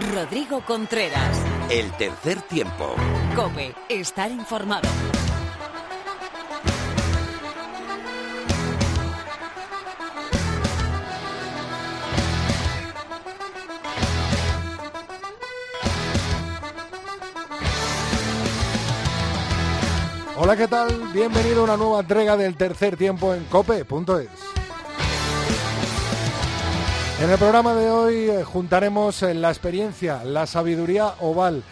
Rodrigo Contreras. El tercer tiempo. Cope, estar informado. Hola, ¿qué tal? Bienvenido a una nueva entrega del tercer tiempo en cope.es. En el programa de hoy eh, juntaremos eh, la experiencia, la sabiduría oval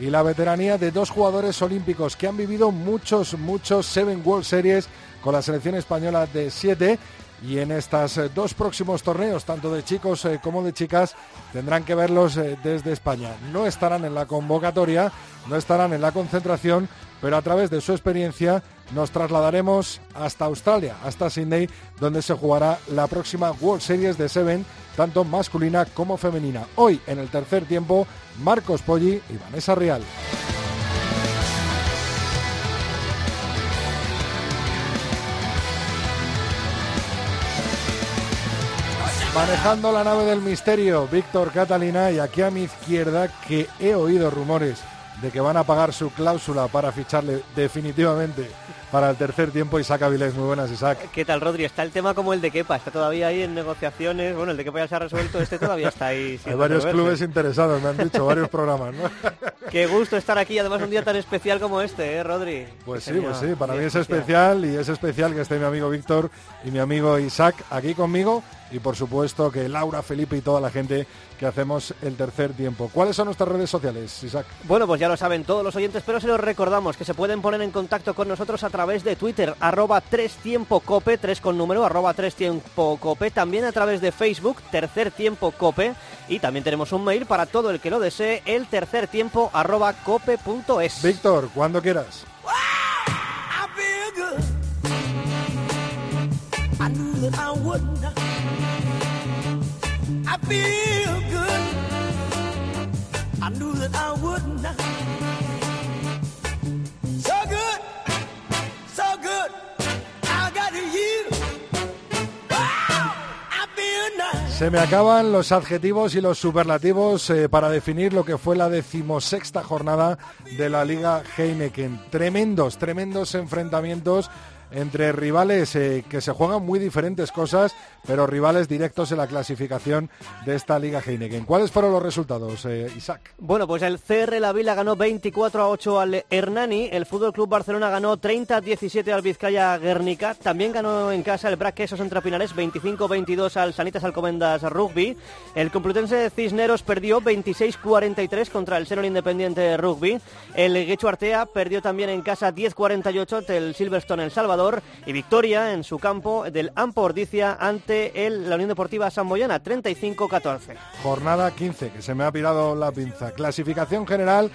y la veteranía de dos jugadores olímpicos que han vivido muchos, muchos Seven World Series con la selección española de 7 y en estos eh, dos próximos torneos, tanto de chicos como de chicas, tendrán que verlos desde España. No estarán en la convocatoria, no estarán en la concentración, pero a través de su experiencia nos trasladaremos hasta Australia, hasta Sydney, donde se jugará la próxima World Series de Seven, tanto masculina como femenina. Hoy, en el tercer tiempo, Marcos Poggi y Vanessa Real. Manejando la nave del misterio, Víctor Catalina, y aquí a mi izquierda, que he oído rumores de que van a pagar su cláusula para ficharle definitivamente para el tercer tiempo Isaac Avilés. Muy buenas, Isaac. ¿Qué tal, Rodri? Está el tema como el de Kepa, está todavía ahí en negociaciones. Bueno, el de Kepa ya se ha resuelto, este todavía está ahí. Hay varios clubes interesados, me han dicho, varios programas, ¿no? Qué gusto estar aquí, además un día tan especial como este, ¿eh, Rodri? Pues sí, pues sí, para mí es especial y es especial que esté mi amigo Víctor y mi amigo Isaac aquí conmigo y por supuesto que Laura, Felipe y toda la gente que hacemos el tercer tiempo. ¿Cuáles son nuestras redes sociales, Isaac? Bueno, pues ya lo saben todos los oyentes, pero se los recordamos que se pueden poner en contacto con nosotros a través de Twitter, arroba tres tiempo cope, tres con número, arroba tres tiempo cope, también a través de Facebook, tercer tiempo cope, y también tenemos un mail para todo el que lo desee, el tercer tiempo arroba cope.es. Víctor, cuando quieras. Se me acaban los adjetivos y los superlativos eh, para definir lo que fue la decimosexta jornada de la Liga Heineken. Tremendos, tremendos enfrentamientos entre rivales eh, que se juegan muy diferentes cosas, pero rivales directos en la clasificación de esta Liga Heineken. ¿Cuáles fueron los resultados, eh, Isaac? Bueno, pues el CR La Vila ganó 24 a 8 al Hernani, el Fútbol Club Barcelona ganó 30 a 17 al Vizcaya Guernica, también ganó en casa el Brac Quesos entre Pinares 25 22 al Sanitas Alcomendas Rugby, el Complutense Cisneros perdió 26 43 contra el Senor Independiente Rugby, el Guecho Artea perdió también en casa 10 48 del Silverstone El Salvador y victoria en su campo del Ampordicia ante el, la Unión Deportiva Samboyana, 35-14. Jornada 15, que se me ha pirado la pinza. Clasificación general.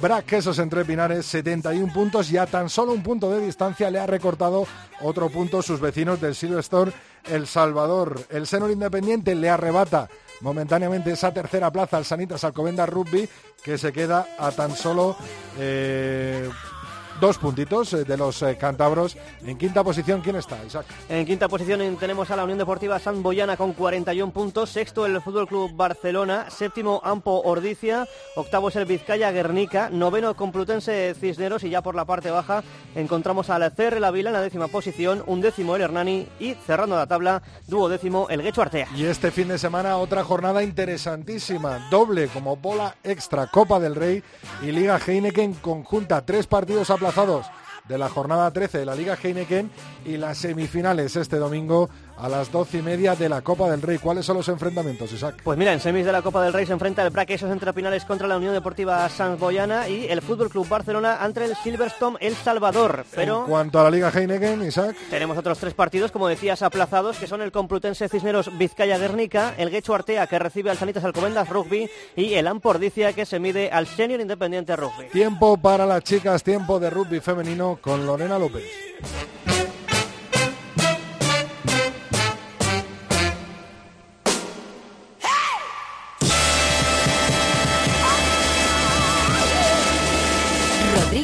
Brac Quesos entre Pinares, 71 puntos y a tan solo un punto de distancia le ha recortado otro punto sus vecinos del Silverstone, El Salvador. El Senor Independiente le arrebata momentáneamente esa tercera plaza al Sanitas Alcobenda Rugby, que se queda a tan solo eh, dos puntitos eh, de los eh, cántabros. En quinta posición, ¿quién está, Isaac? En quinta posición tenemos a la Unión Deportiva San Boyana con 41 puntos, sexto el Fútbol Club Barcelona, séptimo Ampo Ordicia, octavo es el Vizcaya Guernica, noveno Complutense Cisneros. Y ya por la parte baja encontramos al CR La Vila en la décima posición, undécimo el Hernani. Y cerrando la tabla, duodécimo el Guecho Artea. Y este fin de semana otra jornada interesantísima, doble como bola extra, Copa del Rey y Liga Heineken conjunta, tres partidos a de la jornada 13 de la Liga Heineken y las semifinales este domingo a las doce y media de la Copa del Rey. ¿Cuáles son los enfrentamientos, Isaac? Pues mira, en semis de la Copa del Rey se enfrenta el Braquesos entre Pinales contra la Unión Deportiva San Boyana y el Fútbol Club Barcelona ante el Silverstone El Salvador. Pero en cuanto a la Liga Heineken, Isaac. Tenemos otros tres partidos, como decías, aplazados, que son el Complutense Cisneros Vizcaya Guernica, el Guecho Artea, que recibe al Sanitas Alcobendas Rugby, y el Ampordicia, que se mide al Senior Independiente Rugby. Tiempo para las chicas, tiempo de rugby femenino con Lorena López.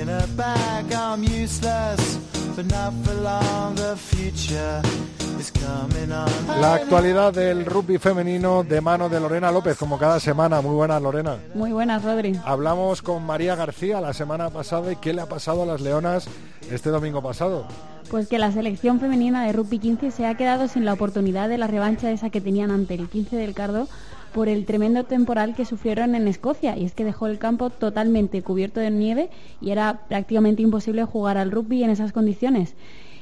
In a bag. I'm useless, but not for long. The future is coming on. La actualidad del rugby femenino de mano de Lorena López, como cada semana. Muy buenas, Lorena. Muy buenas, Rodri. Hablamos con María García la semana pasada y qué le ha pasado a las Leonas este domingo pasado. Pues que la selección femenina de rugby 15 se ha quedado sin la oportunidad de la revancha esa que tenían ante el 15 del Cardo por el tremendo temporal que sufrieron en Escocia y es que dejó el campo totalmente cubierto de nieve y era prácticamente imposible jugar al rugby en esas condiciones.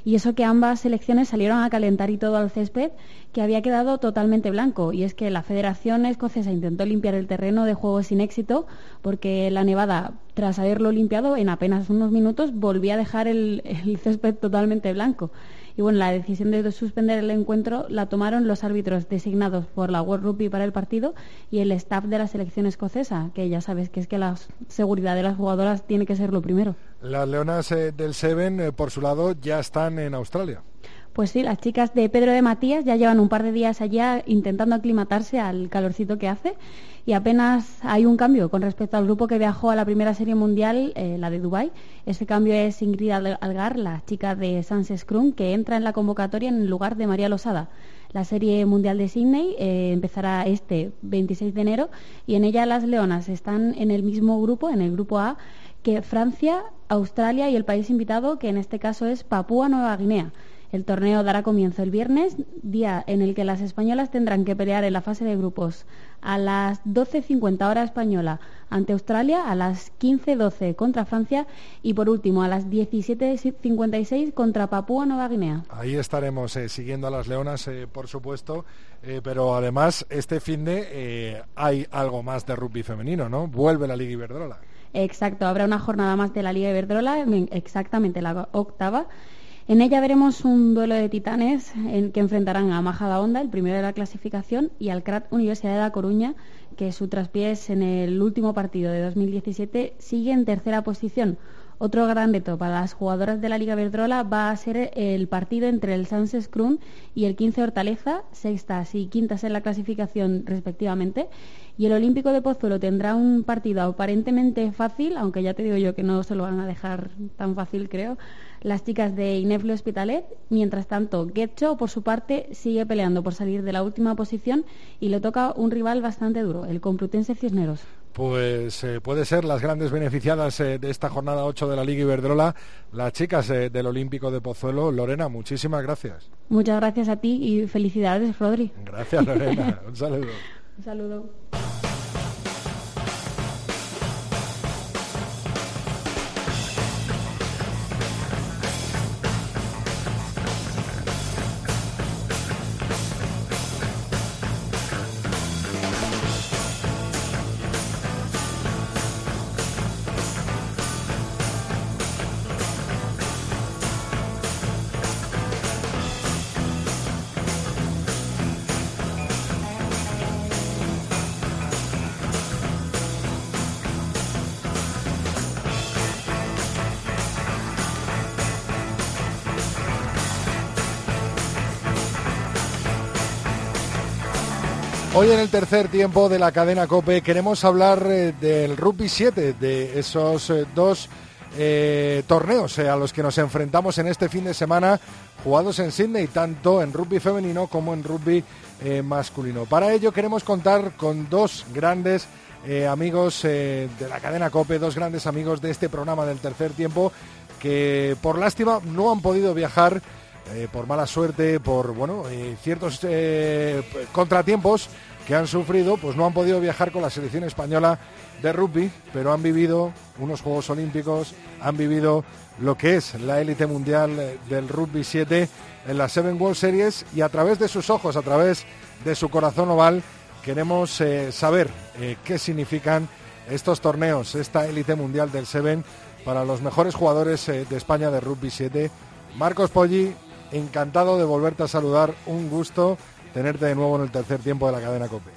Y eso que ambas selecciones salieron a calentar y todo al césped, que había quedado totalmente blanco. Y es que la Federación Escocesa intentó limpiar el terreno de juego sin éxito, porque la nevada, tras haberlo limpiado en apenas unos minutos, volvía a dejar el, el césped totalmente blanco. Y bueno, la decisión de suspender el encuentro la tomaron los árbitros designados por la World Rugby para el partido y el staff de la selección escocesa, que ya sabes que es que la seguridad de las jugadoras tiene que ser lo primero. Las leonas eh, del Seven, eh, por su lado, ya están en Australia. Pues sí, las chicas de Pedro de Matías ya llevan un par de días allá intentando aclimatarse al calorcito que hace y apenas hay un cambio con respecto al grupo que viajó a la primera serie mundial, eh, la de Dubái. Ese cambio es Ingrid Algar, la chica de Sanses Krum, que entra en la convocatoria en lugar de María Losada. La serie mundial de Sydney eh, empezará este 26 de enero y en ella las leonas están en el mismo grupo, en el grupo A, que Francia, Australia y el país invitado, que en este caso es Papúa Nueva Guinea. El torneo dará comienzo el viernes, día en el que las españolas tendrán que pelear en la fase de grupos a las 12.50 hora española ante Australia, a las 15.12 contra Francia y por último a las 17.56 contra Papúa Nueva Guinea. Ahí estaremos eh, siguiendo a las leonas, eh, por supuesto, eh, pero además este fin de hay algo más de rugby femenino, ¿no? Vuelve la Liga Iberdrola. Exacto, habrá una jornada más de la Liga Iberdrola, exactamente la octava. En ella veremos un duelo de titanes en que enfrentarán a Majada Honda, el primero de la clasificación, y al CRAT Universidad de La Coruña, que su traspiés en el último partido de 2017 sigue en tercera posición. Otro gran reto para las jugadoras de la Liga Verdrola va a ser el partido entre el Sanses Krum y el 15 Hortaleza, sextas y quintas en la clasificación respectivamente. Y el Olímpico de Pozuelo tendrá un partido aparentemente fácil, aunque ya te digo yo que no se lo van a dejar tan fácil, creo, las chicas de Inefle Hospitalet. Mientras tanto, Getcho, por su parte, sigue peleando por salir de la última posición y le toca un rival bastante duro, el Complutense Cisneros. Pues eh, puede ser las grandes beneficiadas eh, de esta jornada 8 de la Liga Iberdrola, las chicas eh, del Olímpico de Pozuelo. Lorena, muchísimas gracias. Muchas gracias a ti y felicidades, Rodri. Gracias, Lorena. un saludo. un saludo. Hoy en el tercer tiempo de la cadena Cope queremos hablar eh, del Rugby 7, de esos eh, dos eh, torneos a los que nos enfrentamos en este fin de semana jugados en Sydney, tanto en rugby femenino como en rugby masculino. Para ello queremos contar con dos grandes amigos de la cadena Cope, dos grandes amigos de este programa del tercer tiempo que por lástima no han podido viajar por mala suerte, por bueno, ciertos contratiempos que han sufrido, pues no han podido viajar con la selección española de rugby, pero han vivido unos Juegos Olímpicos, han vivido lo que es la élite mundial eh, del rugby 7 en la Seven World Series y a través de sus ojos, a través de su corazón oval, queremos eh, saber eh, qué significan estos torneos, esta élite mundial del Seven para los mejores jugadores de España de rugby 7. Marcos Poggi, encantado de volverte a saludar, un gusto tenerte de nuevo en el tercer tiempo de la cadena COPE.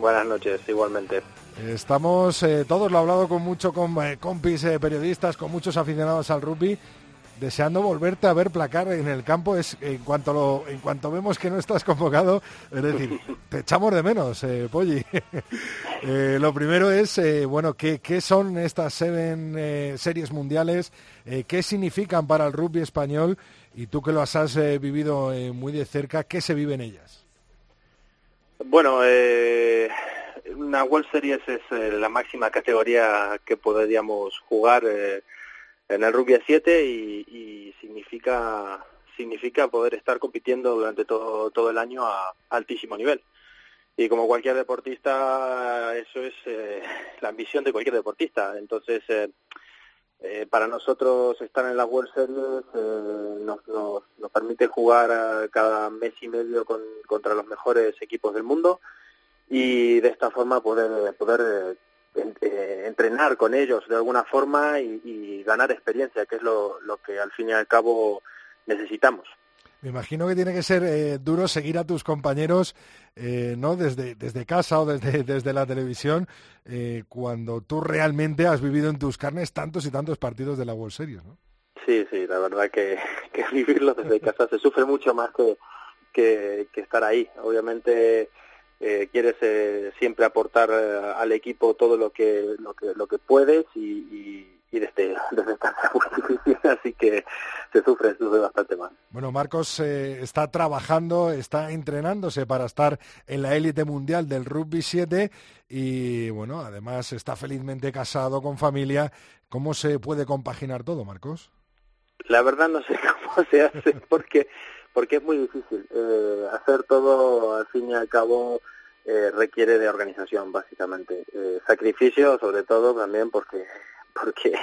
Buenas noches, igualmente. Estamos, eh, todos lo he hablado con mucho con eh, compis eh, periodistas, con muchos aficionados al rugby. Deseando volverte a ver placar en el campo. Es en cuanto lo, en cuanto vemos que no estás convocado, es decir, te echamos de menos, eh, Polly. Eh, lo primero es, eh, bueno, ¿qué, ¿qué, son estas seven eh, series mundiales? ¿Qué significan para el rugby español? Y tú que lo has vivido muy de cerca, ¿qué se vive en ellas? Bueno, eh, una World Series es eh, la máxima categoría que podríamos jugar eh, en el rugby a 7 y, y, significa significa poder estar compitiendo durante todo todo el año a altísimo nivel. Y como cualquier deportista, eso es eh, la ambición de cualquier deportista. Entonces, eh, eh, para nosotros estar en la World Series nos, nos, nos, permite jugar cada mes y medio con, contra los mejores equipos del mundo y de esta forma poder poder entrenar con ellos de alguna forma y, y ganar experiencia, que es lo, lo, que al fin y al cabo necesitamos. Me imagino que tiene que ser eh, duro seguir a tus compañeros, eh, ¿no? Desde, desde casa o desde, desde la televisión, eh, cuando tú realmente has vivido en tus carnes tantos y tantos partidos de la World Series, ¿no? Sí, sí, la verdad que, que vivirlo desde casa se sufre mucho más que, que, que estar ahí. Obviamente eh, quieres eh, siempre aportar eh, al equipo todo lo que lo que lo que puedes y, y, y desde desde casa es muy difícil así que se sufre se sufre bastante más bueno Marcos está trabajando está entrenándose para estar en la élite mundial del rugby 7 y bueno además está felizmente casado con familia. Cómo se puede compaginar todo Marcos la verdad no sé cómo se hace porque porque es muy difícil eh, hacer todo al fin y al cabo eh, requiere de organización básicamente. Eh, sacrificio sobre todo también porque porque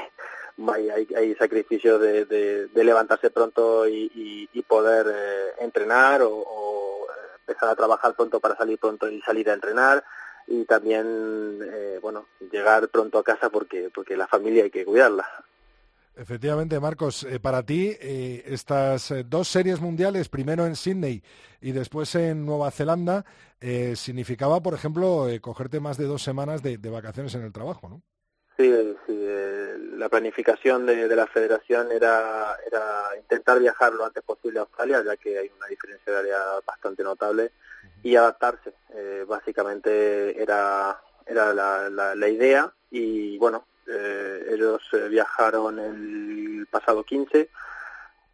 hay, hay, sacrificios de, de, levantarse pronto y, y, y poder eh, entrenar o, o, empezar a trabajar pronto para salir pronto y salir a entrenar. Y también eh, bueno llegar pronto a casa porque porque la familia hay que cuidarla Efectivamente, Marcos, eh, para ti eh, estas eh, dos series mundiales, primero en Sydney y después en Nueva Zelanda, eh, significaba, por ejemplo, cogerte más de dos semanas de, de, vacaciones en el trabajo, ¿no? Sí, sí la planificación de, de, la federación era, era intentar viajar lo antes posible a Australia, ya que hay una diferencia de área bastante notable, uh -huh. y adaptarse. básicamente era, era la, la, la idea y, bueno, eh, ellos eh, viajaron el pasado 15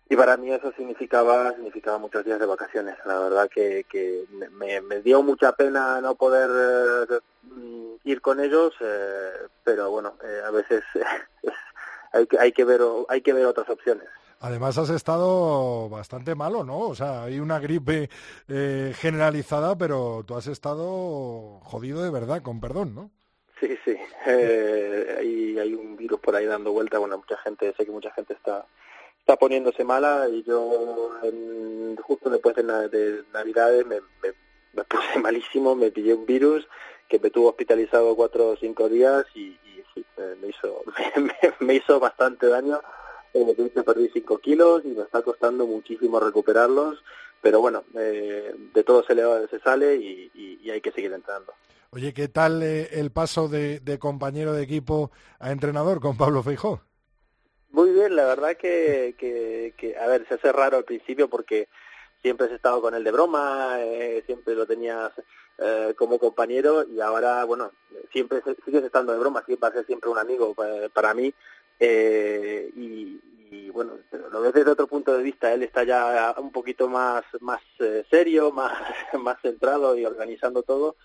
y para mí eso significaba significaba muchos días de vacaciones. La verdad que, que me, dio mucha pena no poder eh, ir con ellos, eh, pero bueno, eh, a veces hay, que, hay, que ver, hay que ver otras opciones. Además has estado bastante malo, ¿no? O sea, hay una gripe generalizada, pero tú has estado jodido de verdad, con perdón, ¿no? Eh, hay, hay un virus por ahí dando vuelta. Bueno, mucha gente, sé que mucha gente está está poniéndose mala y yo en, justo después de, de Navidades me, me, puse malísimo, me pillé un virus que me tuvo hospitalizado cuatro o cinco días y, sí, me hizo me, me, hizo bastante daño. Eh, perdí cinco kilos y me está costando muchísimo recuperarlos, pero bueno, eh, de todo se, le, se sale y hay que seguir entrando. Oye, ¿qué tal eh, el paso de, de, compañero de equipo a entrenador con Pablo Feijó? Muy bien, la verdad que, que, a ver, se hace raro al principio porque siempre has estado con él de broma, eh, siempre lo tenías eh, como compañero y ahora, bueno, siempre sigues estando de broma, siempre va a ser siempre un amigo para, para mí eh, y, y, bueno, lo ves desde otro punto de vista, él está ya un poquito más, más eh, serio, más, más centrado y organizando todo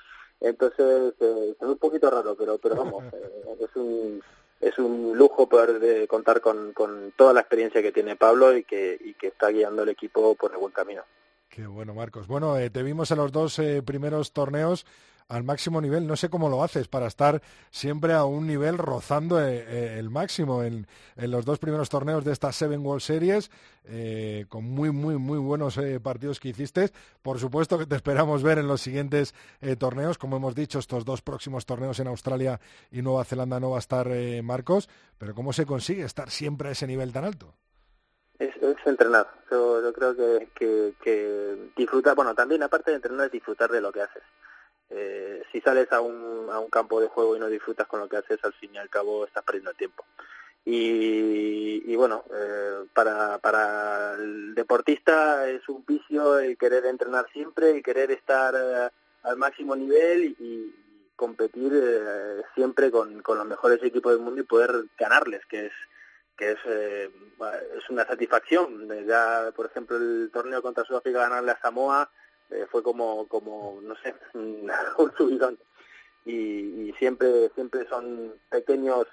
entonces eh, es un poquito raro pero pero vamos eh, es un es un lujo poder de contar con, con toda la experiencia que tiene Pablo y que y que está guiando el equipo por el buen camino. Qué bueno Marcos. Bueno eh, te vimos en los dos eh, primeros torneos al máximo nivel. No sé cómo lo haces para estar siempre a un nivel rozando eh, eh, el máximo en, en, los dos primeros torneos de estas Seven World Series, eh, con muy, muy, muy buenos eh, partidos que hiciste. Por supuesto que te esperamos ver en los siguientes torneos. Como hemos dicho, estos dos próximos torneos en Australia y Nueva Zelanda no va a estar Marcos, pero ¿cómo se consigue estar siempre a ese nivel tan alto? Es, es entrenar. Yo, yo creo que, que, que disfrutar, bueno, también aparte de entrenar es disfrutar de lo que haces eh, si sales a un, a un campo de juego y no disfrutas con lo que haces, al fin y al cabo estás perdiendo el tiempo. y, bueno, eh, para, para el deportista es un vicio el querer entrenar siempre, y querer estar eh, al máximo nivel y, competir eh, siempre con, con los mejores equipos del mundo y poder ganarles, que es que es, es una satisfacción. Ya, por ejemplo, el torneo contra Sudáfrica ganarle a Samoa fue como, como, no sé, un subidón. Y, y siempre, siempre son pequeños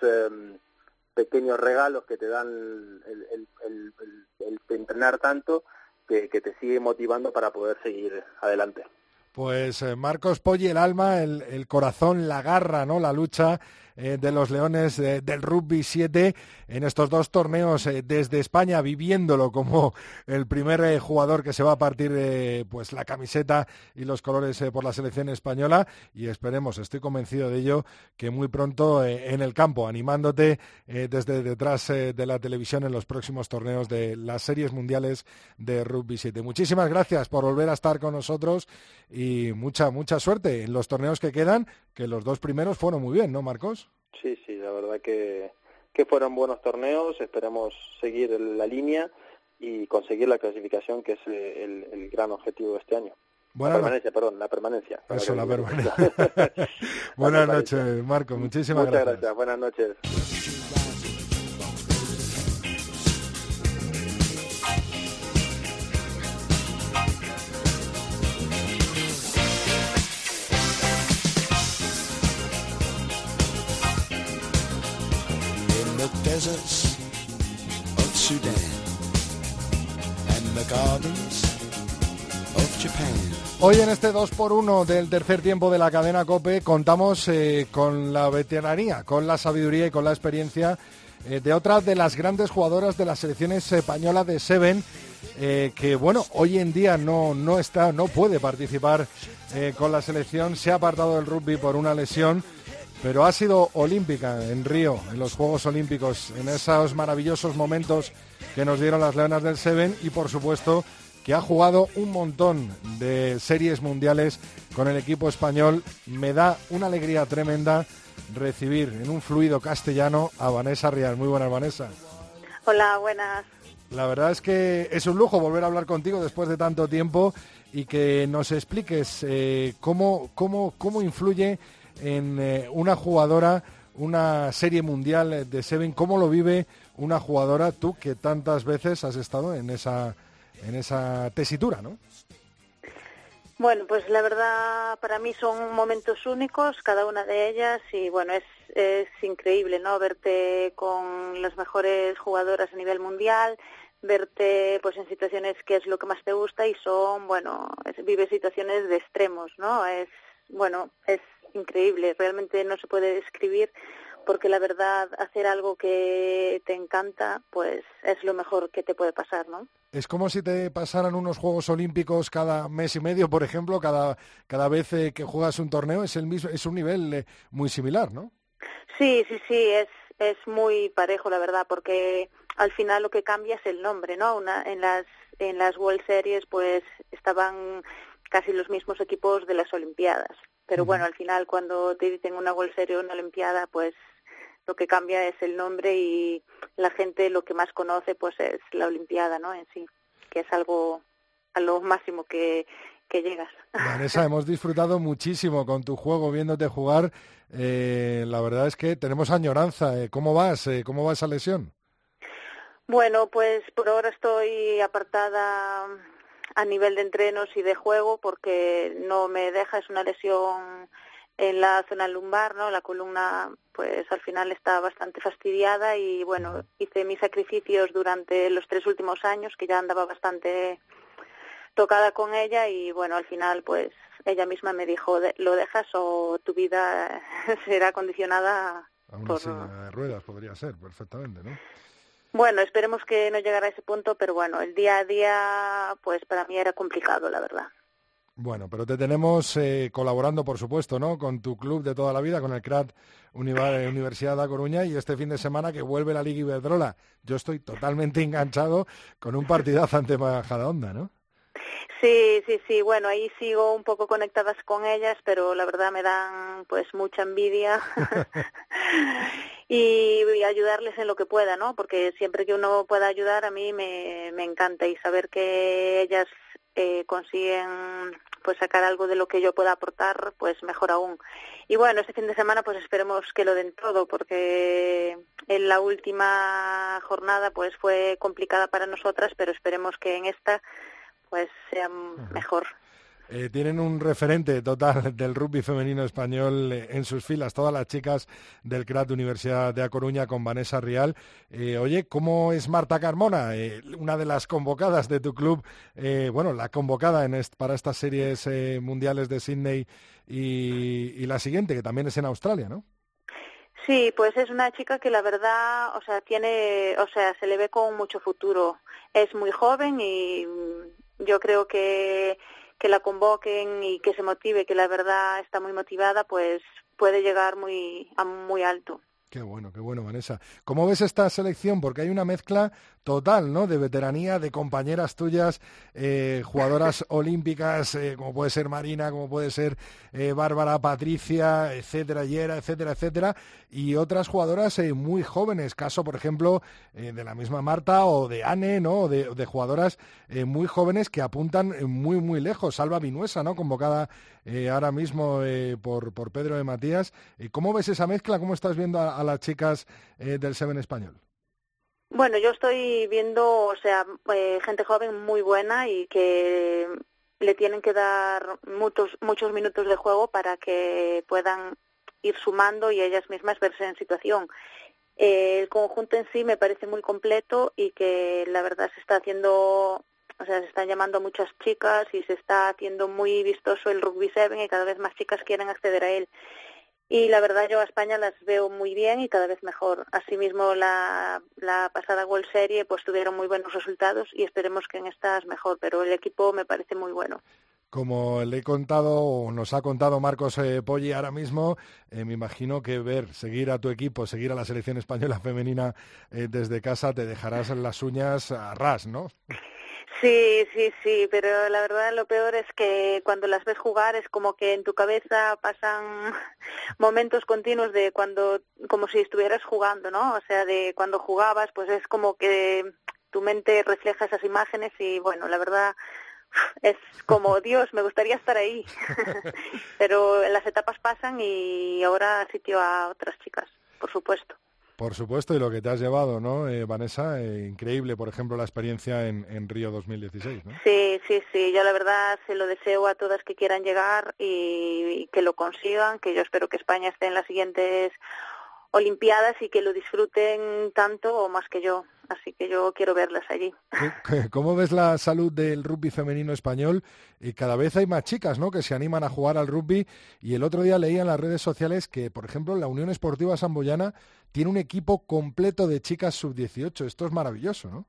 pequeños regalos que te dan el, el, entrenar tanto que, te sigue motivando para poder seguir adelante. Pues eh, Marcos Polli, el alma, el, el corazón, la garra, ¿no? La lucha eh, de los Leones eh, del Rugby 7 en estos dos torneos eh, desde España, viviéndolo como el primer jugador que se va a partir pues la camiseta y los colores por la selección española y esperemos, estoy convencido de ello, que muy pronto en el campo, animándote desde detrás de la televisión en los próximos torneos de las series mundiales de Rugby 7. Muchísimas gracias por volver a estar con nosotros y mucha, mucha suerte en los torneos que quedan, que los dos primeros fueron muy bien, ¿no, Marcos? Sí, sí, la verdad que, que fueron buenos torneos, esperemos seguir la línea y conseguir la clasificación, que es el, el gran objetivo de este año. la permanencia, perdón, la permanencia. Eso, la permanencia. Buenas noches, Marco, muchísimas Muchas gracias. gracias, buenas noches. Hoy en este 2 por 1 del tercer tiempo de la cadena COPE contamos eh, con la veteranía, con la sabiduría y con la experiencia eh, de otra de las grandes jugadoras de la selección española de Seven, eh, que bueno, hoy en día no, no está, no puede participar con la selección, se ha apartado del rugby por una lesión pero ha sido olímpica en Río, en los Juegos Olímpicos, en esos maravillosos momentos que nos dieron las Leonas del Seven y por supuesto que ha jugado un montón de series mundiales con el equipo español. Me da una alegría tremenda recibir en un fluido castellano a Vanessa Rial. Muy buenas, Vanessa. Hola, buenas. La verdad es que es un lujo volver a hablar contigo después de tanto tiempo y que nos expliques eh, cómo, cómo, cómo influye en eh, una jugadora, una serie mundial de Seven. ¿Cómo lo vive una jugadora, tú que tantas veces has estado en esa, en esa tesitura, no? Bueno, pues la verdad para mí son momentos únicos, cada una de ellas, y bueno, es, es increíble, ¿no? Verte con las mejores jugadoras a nivel mundial, verte pues en situaciones que es lo que más te gusta y son, bueno, vive situaciones de extremos, ¿no? Es, bueno, es increíble, realmente no se puede describir porque la verdad hacer algo que te encanta pues es lo mejor que te puede pasar, ¿no? Es como si te pasaran unos Juegos Olímpicos cada mes y medio, por ejemplo, cada, cada vez eh, que juegas un torneo, es, el mismo, es un nivel eh, muy similar, ¿no? Sí, sí, sí, es, es muy parejo, la verdad, porque al final lo que cambia es el nombre, ¿no? Una, en, las, en las World Series pues estaban casi los mismos equipos de las Olimpiadas. Pero bueno, al final cuando te dicen una World Series o una Olimpiada, pues lo que cambia es el nombre y la gente lo que más conoce pues es la Olimpiada, ¿no? En sí, que es algo a lo máximo que, que llegas. Vanessa, hemos disfrutado muchísimo con tu juego, viéndote jugar. Eh, la verdad es que tenemos añoranza. Eh, ¿Cómo vas? Eh, ¿Cómo va esa lesión? Bueno, pues por ahora estoy apartada a nivel de entrenos y de juego porque no me deja, es una lesión en la zona lumbar, ¿no? La columna pues al final está bastante fastidiada y bueno, hice mis sacrificios durante los tres últimos años que ya andaba bastante tocada con ella y bueno, al final pues ella misma me dijo, lo dejas o tu vida será condicionada a una por... de ruedas podría ser perfectamente, ¿no? Bueno, esperemos que no llegara a ese punto, pero bueno, el día a día, pues para mí era complicado, la verdad. Bueno, pero te tenemos eh, colaborando, por supuesto, ¿no? Con tu club de toda la vida, con el CRAT eh, Universidad de Coruña y este fin de semana que vuelve la Liga Iberdrola. Yo estoy totalmente enganchado con un partidazo ante Majadahonda, ¿no? Sí, sí, sí. Bueno, ahí sigo un poco conectadas con ellas, pero la verdad me dan pues mucha envidia. y, y ayudarles en lo que pueda, ¿no? Porque siempre que uno pueda ayudar a mí me, me encanta y saber que ellas eh, consiguen pues sacar algo de lo que yo pueda aportar, pues mejor aún. Y bueno, este fin de semana pues esperemos que lo den todo, porque en la última jornada pues fue complicada para nosotras, pero esperemos que en esta pues sea mejor. Eh, tienen un referente total del rugby femenino español eh, en sus filas, todas las chicas del CRAT Universidad de A Coruña con Vanessa Rial. Eh, oye, ¿cómo es Marta Carmona, una de las convocadas de tu club? bueno, la convocada en para estas series mundiales de Sydney y, y la siguiente, que también es en Australia, ¿no? Sí, pues es una chica que la verdad, o sea, tiene, o sea, se le ve con mucho futuro. Es muy joven y yo creo que que la convoquen y que se motive, que la verdad está muy motivada, pues puede llegar muy a muy alto. Qué bueno, qué bueno, Vanessa. ¿Cómo ves esta selección? Porque hay una mezcla total, ¿no? De veteranía, de compañeras tuyas, eh, jugadoras olímpicas, eh, como puede ser Marina, como puede ser eh, Bárbara, Patricia, etcétera, Yera, etcétera, etcétera, y otras jugadoras muy jóvenes, caso, por ejemplo, de la misma Marta o de Anne, ¿no? De, de jugadoras muy jóvenes que apuntan muy, muy lejos. Salva Vinuesa, ¿no? Convocada ahora mismo por, por Pedro de Matías. ¿Cómo ves esa mezcla? ¿Cómo estás viendo a, a las chicas del Seven español? Bueno, yo estoy viendo, o sea, eh, gente joven muy buena y que le tienen que dar muchos muchos minutos de juego para que puedan ir sumando y ellas mismas verse en situación. Eh, el conjunto en sí me parece muy completo y que la verdad se está haciendo, o sea, se están llamando muchas chicas y se está haciendo muy vistoso el rugby seven y cada vez más chicas quieren acceder a él y la verdad yo a España las veo muy bien y cada vez mejor. Asimismo la, la pasada World Serie pues tuvieron muy buenos resultados y esperemos que en estas mejor, pero el equipo me parece muy bueno. Como le he contado, o nos ha contado Marcos eh, Poggi ahora mismo, eh, me imagino que ver, seguir a tu equipo, seguir a la selección española femenina eh, desde casa, te dejarás las uñas a ras, ¿no? Sí, sí, sí, pero la verdad lo peor es que cuando las ves jugar es como que en tu cabeza pasan momentos continuos de cuando, como si estuvieras jugando, ¿no? O sea, de cuando jugabas, pues es como que tu mente refleja esas imágenes y bueno, la verdad es como Dios, me gustaría estar ahí. pero las etapas pasan y ahora sitio a otras chicas, por supuesto. Por supuesto, y lo que te has llevado, ¿no, eh, Vanessa? Eh, increíble, por ejemplo, la experiencia en, en, Río 2016, ¿no? Sí, sí, sí. Yo la verdad se lo deseo a todas que quieran llegar y, que lo consigan, que yo espero que España esté en las siguientes Olimpiadas y que lo disfruten tanto o más que yo. Así que yo quiero verlas allí. ¿Cómo ves la salud del rugby femenino español? Y cada vez hay más chicas ¿no? que se animan a jugar al rugby. Y el otro día leía en las redes sociales que, por ejemplo, la Unión Esportiva Samboyana tiene un equipo completo de chicas sub-18. Esto es maravilloso, ¿no?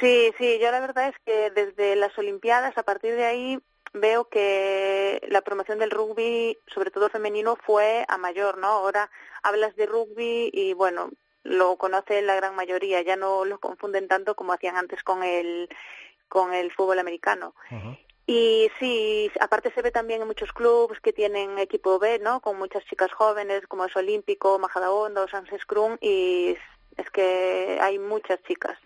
Sí, sí. Yo la verdad es que desde las Olimpiadas, a partir de ahí, veo que la promoción del rugby, sobre todo femenino, fue a mayor, ¿no? Ahora hablas de rugby y, bueno, lo conoce la gran mayoría, ya no lo confunden tanto como hacían antes con el, con el fútbol americano. Y sí, aparte se ve también en muchos clubes que tienen equipo B, ¿no? Con muchas chicas jóvenes, como es Olímpico, Majadahonda Sánchez Scrum, y es que hay muchas chicas.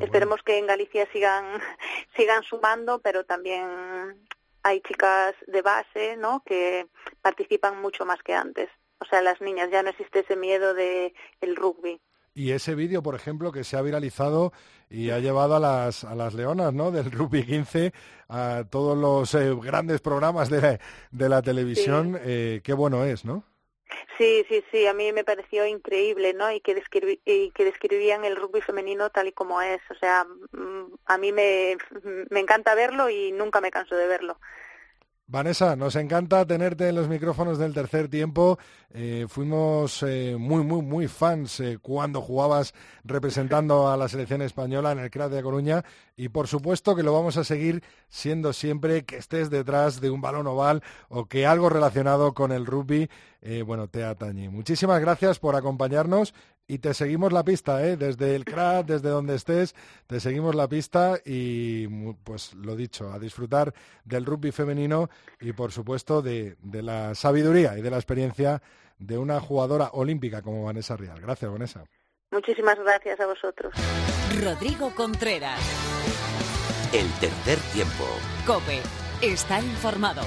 Esperemos que en Galicia sigan, sigan sumando, pero también hay chicas de base, ¿no? Que participan mucho más que antes. O sea, las niñas, ya no existe ese miedo de el rugby. Y ese vídeo, por ejemplo, que se ha viralizado y ha llevado a las, a las leonas ¿no? del Rugby 15 a todos los eh, grandes programas de la, de la televisión, eh, qué bueno es, ¿no? Sí, sí, sí, a mí me pareció increíble, ¿no? Y que, y que describían el rugby femenino tal y como es. O sea, mm, a mí me encanta verlo y nunca me canso de verlo. Vanessa, nos encanta tenerte en los micrófonos del tercer tiempo. Eh, fuimos eh, muy, muy, muy fans eh, cuando jugabas representando a la selección española en el CRAT de Coruña y por supuesto que lo vamos a seguir siendo siempre que estés detrás de un balón oval o que algo relacionado con el rugby, bueno, te atañe. Muchísimas gracias por acompañarnos y te seguimos la pista, ¿eh? desde el CRAT, desde donde estés, te seguimos la pista y pues lo dicho, a disfrutar del rugby femenino y por supuesto de, de la sabiduría y de la experiencia de una jugadora olímpica como Vanessa Rial. Gracias, Vanessa. Muchísimas gracias a vosotros. Rodrigo Contreras. El tercer tiempo. Cope. Estar informado.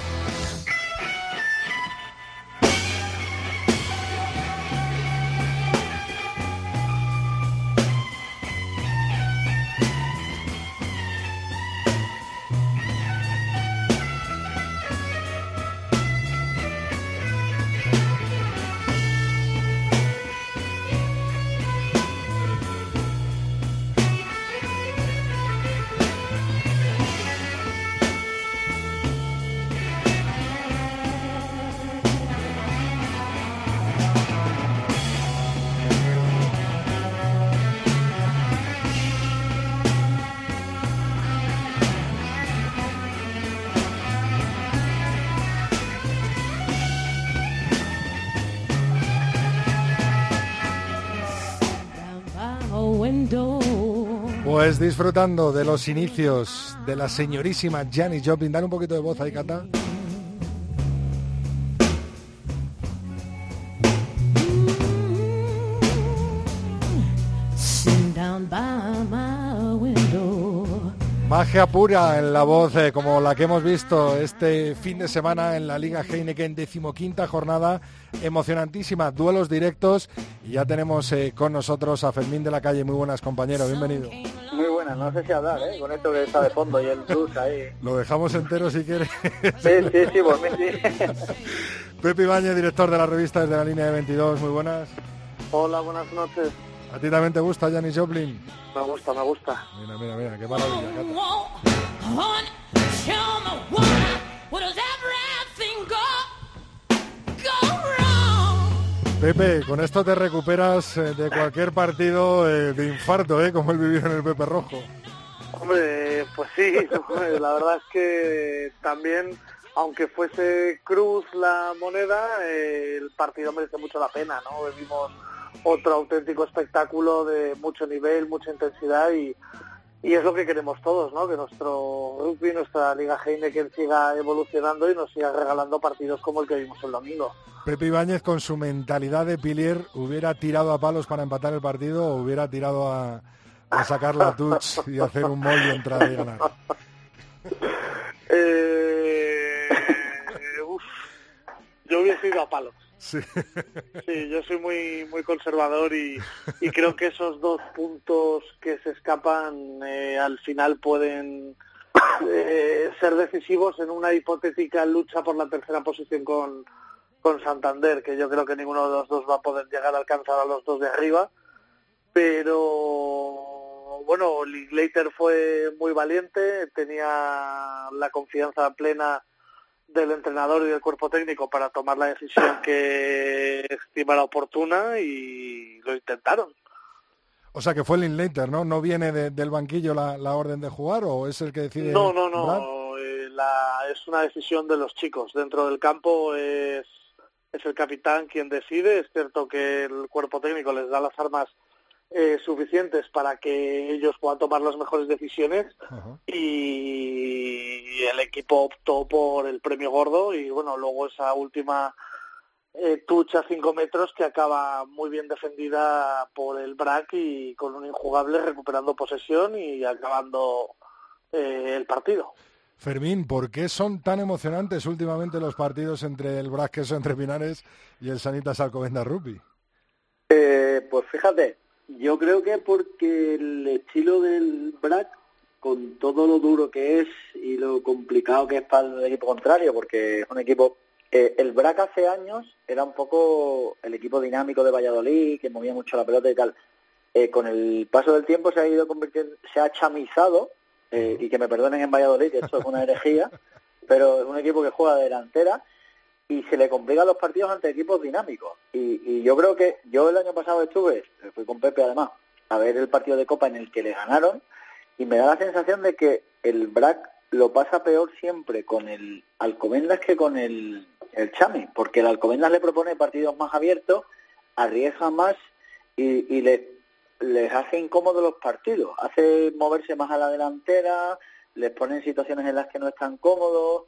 Pues disfrutando de los inicios de la señorísima Janis Joplin. Dale un poquito de voz ahí, Cata. Magia pura en la voz, eh, como la que hemos visto este fin de semana en la Liga Heineken, decimoquinta jornada, emocionantísima, duelos directos. Y ya tenemos eh, con nosotros a Fermín de la Calle. Muy buenas, compañero, bienvenido. Muy buenas, no sé si hablar, ¿eh? Con esto que está de fondo y el blues ahí. Lo dejamos entero si quieres. Sí, sí, sí, por mí sí. Pepe Ibañez, director de la revista desde la línea de 22. Muy buenas. Hola, buenas noches. ¿A ti también te gusta Janis Joplin? Me gusta, me gusta. Mira, mira, mira, qué maravilla, Cata. Pepe, con esto te recuperas eh, de cualquier partido eh, de infarto, ¿eh? Como el vivir en el Pepe Rojo. Hombre, pues sí, la verdad es que también, aunque fuese cruz la moneda, eh, el partido merece mucho la pena, ¿no? Vimos otro auténtico espectáculo de mucho nivel, mucha intensidad y, y es lo que queremos todos, ¿no? Que nuestro rugby, nuestra Liga Heineken siga evolucionando y nos siga regalando partidos como el que vimos el domingo. Pepe Ibáñez, con su mentalidad de pilier, ¿hubiera tirado a palos para empatar el partido o hubiera tirado a, a sacar la touch y hacer un molde, entrar y ganar? Eh, uf, yo hubiese ido a palos. Sí. Sí, yo soy muy muy conservador y, y creo que esos dos puntos que se escapan eh, al final pueden eh, ser decisivos en una hipotética lucha por la tercera posición con, con Santander, que yo creo que ninguno de los dos va a poder llegar a alcanzar a los dos de arriba, pero bueno, Linklater fue muy valiente, tenía la confianza plena del entrenador y del cuerpo técnico para tomar la decisión que estimara oportuna y lo intentaron. O sea que fue Linklater, ¿no? ¿No viene de- del banquillo la, la orden de jugar o es el que decide? No, no, no. Eh, la- es una decisión de los chicos. Dentro del campo es, es el capitán quien decide. Es cierto que el cuerpo técnico les da las armas eh, suficientes para que ellos puedan tomar las mejores decisiones Ajá. y el equipo optó por el premio gordo y bueno, luego esa última eh, tucha a 5 metros que acaba muy bien defendida por el BRAC y con un injugable recuperando posesión y acabando eh, el partido. Fermín, ¿por qué son tan emocionantes últimamente los partidos entre el Brac Queso entre Pinares y el Sanitas Alcobendas Rugby? Eh, pues fíjate, yo creo que porque el estilo del BRAC, con todo lo duro que es y lo complicado que es para el equipo contrario, porque es un equipo... eh, el BRAC hace años era un poco el equipo dinámico de Valladolid, que movía mucho la pelota y tal. Eh, con el paso del tiempo se ha ido convirtiendo, se ha chamizado, eh, y que me perdonen en Valladolid, que esto es una herejía, pero es un equipo que juega de delantera y se le complican los partidos ante equipos dinámicos. Y, y yo creo que yo el año pasado estuve, fui con Pepe además, a ver el partido de Copa en el que le ganaron y me da la sensación de que el BRAC lo pasa peor siempre con el Alcobendas que con el, el Chami, porque el Alcobendas le propone partidos más abiertos, arriesga más y, y le, les hace incómodos los partidos, hace moverse más a la delantera, les pone en situaciones en las que no están cómodos.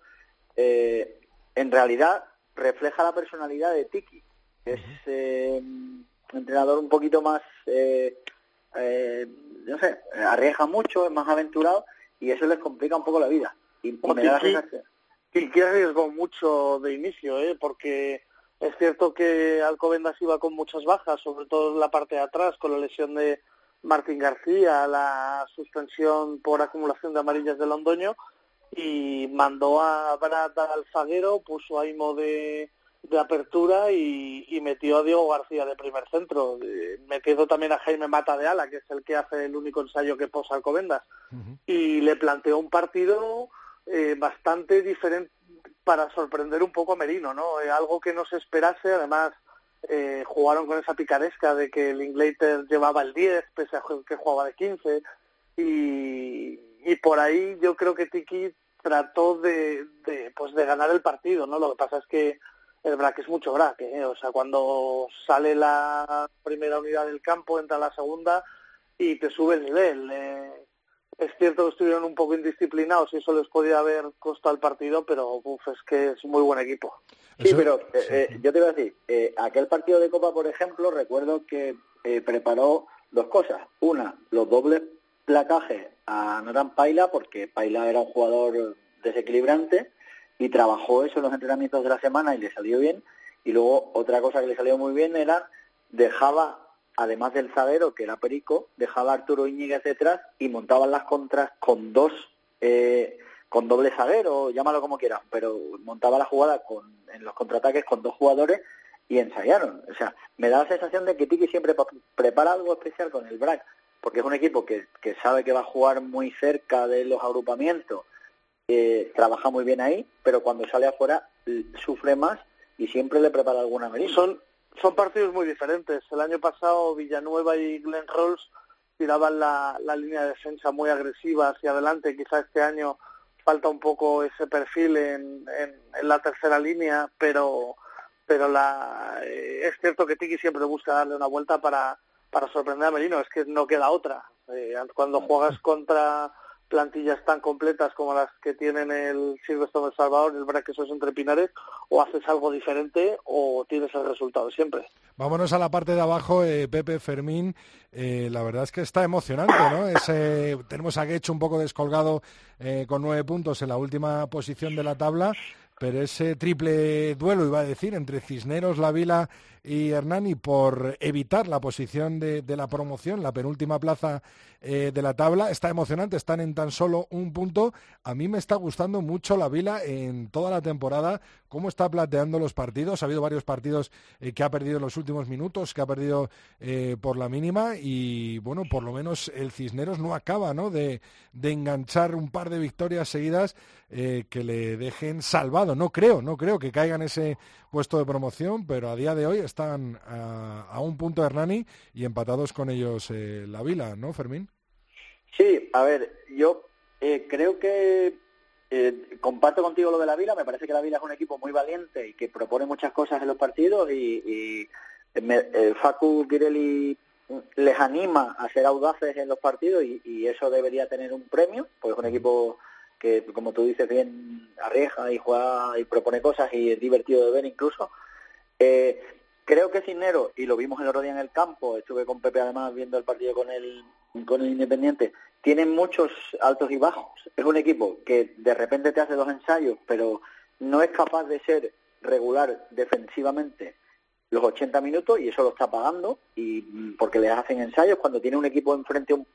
eh, en realidad refleja la personalidad de Tiki, Es eh, un entrenador un poquito más, eh, eh, no sé, arriesga mucho, es más aventurado y eso les complica un poco la vida. Y, y me da la sensación- arriesgó mucho de inicio, ¿eh? porque es cierto que Alcobendas iba con muchas bajas, sobre todo en la parte de atrás, con la lesión de Martín García, la suspensión por acumulación de amarillas de Londoño, y mandó a Brad al zaguero, puso a Imo de, de apertura y, y metió a Diego García de primer centro, eh, metiendo también a Jaime Mata de ala, que es el que hace el único ensayo que posa Alcobendas. Y le planteó un partido eh, bastante diferente para sorprender un poco a Merino, ¿no? Eh, algo que no se esperase, además eh, jugaron con esa picaresca de que el Inglater llevaba el 10 pese a que jugaba de 15 y, y por ahí yo creo que Tiki trató de, de, pues de ganar el partido, ¿no? Lo que pasa es que el braque es mucho braque, ¿eh? o sea, cuando sale la primera unidad del campo, entra la segunda y te sube el nivel. eh. Es cierto que estuvieron un poco indisciplinados y eso les podía haber costado el partido, pero uf, es que es un muy buen equipo. Sí, pero eh, eh, yo te iba a decir, eh, aquel partido de Copa, por ejemplo, recuerdo que eh, preparó dos cosas. Una, los dobles placajes a Noran Paila, porque Paila era un jugador desequilibrante y trabajó eso en los entrenamientos de la semana y le salió bien. Y luego otra cosa que le salió muy bien era, dejaba, además del zaguero, que era Perico, dejaba a Arturo Íñiguez detrás y montaban las contras con dos... eh, con doble zaguero, llámalo como quieras, pero montaba la jugada con, en los contraataques con dos jugadores y ensayaron. O sea, me da la sensación de que Tiki siempre pa- prepara algo especial con el BRAC, porque es un equipo que, que sabe que va a jugar muy cerca de los agrupamientos, eh, trabaja muy bien ahí, pero cuando sale afuera sufre más y siempre le prepara alguna merina. Son, son partidos muy diferentes. El año pasado Villanueva y Glenn Rolls tiraban la, la línea de defensa muy agresiva hacia adelante. Quizá este año falta un poco ese perfil en, en, en la tercera línea, pero pero la, eh, es cierto que Tiki siempre busca darle una vuelta para, para sorprender a Merino, es que no queda otra. Eh, cuando juegas contra plantillas tan completas como las que tienen el Silvestre del Salvador, el Braquesos entre Pinares, o haces algo diferente o tienes el resultado siempre. Vámonos a la parte de abajo, eh, Pepe Fermín. eh, la verdad es que está emocionante, ¿no? Tenemos a Guecho un poco descolgado eh, con nueve puntos en la última posición de la tabla, pero ese triple duelo, iba a decir, entre Cisneros, La Vila y Hernani por evitar la posición de, la promoción, la penúltima plaza eh, de la tabla, está emocionante, están en tan solo un punto. A mí me está gustando mucho La Vila en toda la temporada, cómo está planteando los partidos. Ha habido varios partidos eh, que ha perdido en los últimos minutos, que ha perdido eh, por la mínima y bueno, por lo menos el Cisneros no acaba ¿no? De, enganchar un par de victorias seguidas que le dejen salvado. No creo, no creo que caigan ese puesto de promoción, pero a día de hoy están a, a un punto de Hernani y empatados con ellos eh, la Vila, ¿no, Fermín? Sí, a ver, yo eh, creo que eh, comparto contigo lo de la Vila. Me parece que la Vila es un equipo muy valiente y que propone muchas cosas en los partidos y, y me- eh, Facu Pirelli les anima a ser audaces en los partidos y, y eso debería tener un premio, pues es un equipo que, como tú dices, bien arriesga y juega y propone cosas y es divertido de ver incluso. Eh, creo que Cisneros, y lo vimos el otro día en el campo, estuve con Pepe además viendo el partido con el, con el Independiente, tienen muchos altos y bajos. Es un equipo que de repente te hace dos ensayos, pero no es capaz de ser regular defensivamente los 80 minutos y eso lo está pagando y mm, porque les hacen ensayos cuando tiene un equipo enfrente un-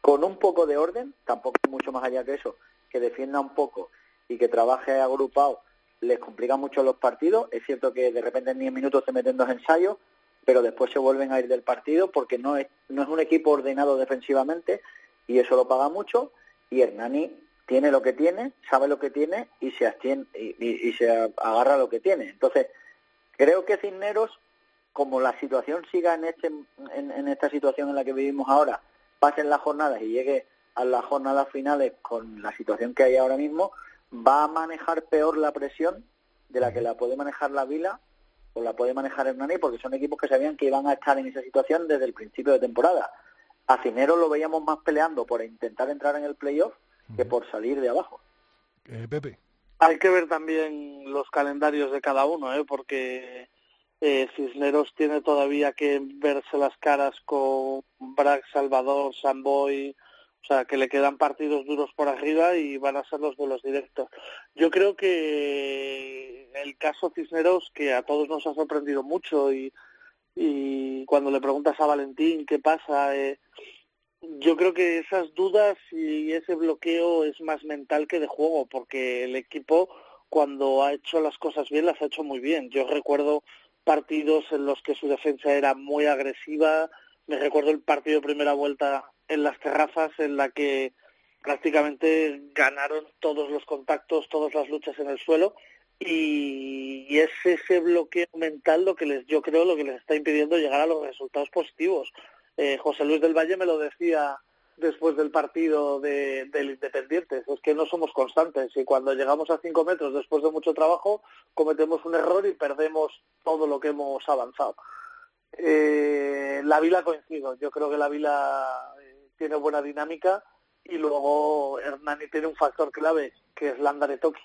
con un poco de orden, tampoco mucho más allá que eso, que defienda un poco y que trabaje agrupado, les complica mucho los partidos. Es cierto que de repente en 10 minutos se meten dos ensayos, pero después se vuelven a ir del partido porque no es, no es un equipo ordenado defensivamente y eso lo paga mucho. Y Hernani tiene lo que tiene, sabe lo que tiene y se abstiene y, se agarra lo que tiene. Entonces, creo que Cisneros, como la situación siga en, este, en, en esta situación en la que vivimos ahora, pasen las jornadas y llegue a las jornadas finales con la situación que hay ahora mismo, va a manejar peor la presión de la que la puede manejar la Vila o la puede manejar Hernani, porque son equipos que sabían que iban a estar en esa situación desde el principio de temporada. A Cisneros lo veíamos más peleando por intentar entrar en el playoff que por salir de abajo. Eh, Pepe. Hay que ver también los calendarios de cada uno, ¿eh? porque Eh, Cisneros tiene todavía que verse las caras con Bragg, Salvador, Samboy, o sea, que le quedan partidos duros por arriba y van a ser los duelos directos. Yo creo que el caso Cisneros, que a todos nos ha sorprendido mucho y, y cuando le preguntas a Valentín qué pasa, eh, yo creo que esas dudas y ese bloqueo es más mental que de juego, porque el equipo cuando ha hecho las cosas bien las ha hecho muy bien. Yo recuerdo partidos en los que su defensa era muy agresiva, me recuerdo el partido de primera vuelta en las terrazas en la que prácticamente ganaron todos los contactos, todas las luchas en el suelo y, es ese bloqueo mental lo que les, yo creo, lo que les está impidiendo llegar a los resultados positivos. Eh, José Luis del Valle me lo decía después del partido de, del Independiente, es que no somos constantes y cuando llegamos a cinco metros después de mucho trabajo cometemos un error y perdemos todo lo que hemos avanzado. Eh, la Vila coincido, yo creo que la Vila tiene buena dinámica y luego Hernani tiene un factor clave que es Landare Toki.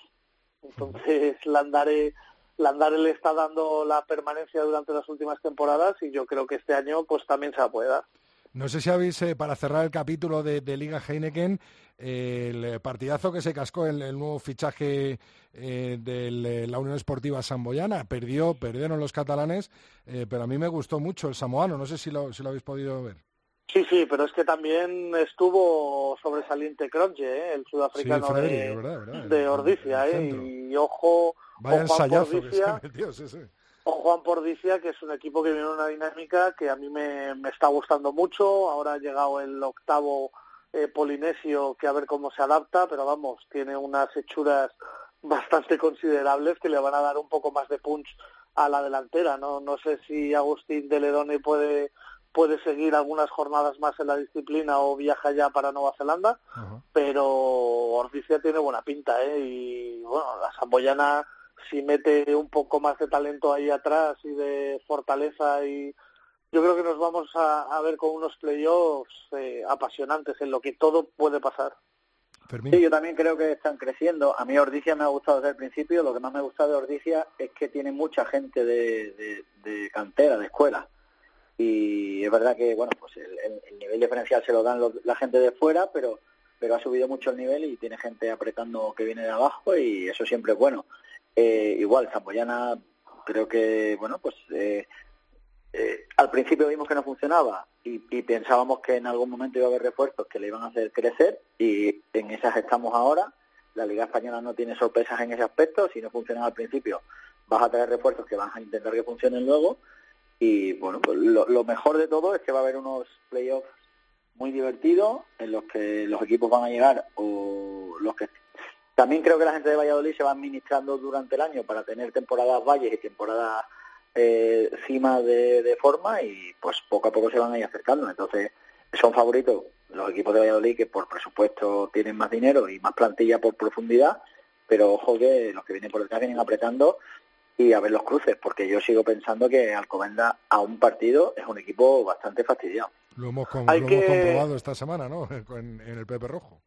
Entonces Landare, Landare le está dando la permanencia durante las últimas temporadas y yo creo que este año pues también se la puede dar. No sé si habéis, eh, para cerrar el capítulo de, Liga Heineken, el partidazo que se cascó en el nuevo fichaje eh, de la Unión Esportiva Samboyana. Perdió, perdieron los catalanes, eh, pero a mí me gustó mucho el samoano. No sé si lo, si lo habéis podido ver. Sí, sí, pero es que también estuvo sobresaliente Cronje, el sudafricano de, Ordicia, y ojo, Vaya sí, sí. Con Juan Pordicia, que es un equipo que viene en una dinámica que a mí me, está gustando mucho. Ahora ha llegado el octavo eh, polinesio, que a ver cómo se adapta, pero vamos, tiene unas hechuras bastante considerables que le van a dar un poco más de punch a la delantera. No, no sé si Agustín de Ledone puede puede seguir algunas jornadas más en la disciplina o viaja ya para Nueva Zelanda, pero Ordicia tiene buena pinta, ¿eh? Y bueno, la Samboyana si mete un poco más de talento ahí atrás y de fortaleza y yo creo que nos vamos a, ver con unos playoffs eh, apasionantes en lo que todo puede pasar. Sí, yo también creo que están creciendo. A mí Ordicia me ha gustado desde el principio. Lo que más me gusta de Ordicia es que tiene mucha gente de, cantera, de escuela. Y es verdad que, bueno, pues el, nivel diferencial se lo dan la gente de fuera, pero, pero ha subido mucho el nivel y tiene gente apretando que viene de abajo y eso siempre es bueno. Eh, igual, Zamboyana creo que, bueno, pues eh, eh, al principio vimos que no funcionaba y, pensábamos que en algún momento iba a haber refuerzos que le iban a hacer crecer y en esas estamos ahora. La Liga Española no tiene sorpresas en ese aspecto. Si no funcionan al principio, vas a traer refuerzos que vas a intentar que funcionen luego. Y bueno, pues lo, lo mejor de todo es que va a haber unos playoffs muy divertidos en los que los equipos van a llegar o los que también creo que la gente de Valladolid se va administrando durante el año para tener temporadas valles y temporadas eh, cima de, forma y pues poco a poco se van a ir acercando. Entonces son favoritos los equipos de Valladolid que por presupuesto tienen más dinero y más plantilla por profundidad, pero ojo que los que vienen por detrás vienen apretando y a ver los cruces, porque yo sigo pensando que Alcobenda a un partido es un equipo bastante fastidiado. Lo hemos, comprobado esta semana, ¿no? en el Pepe Rojo.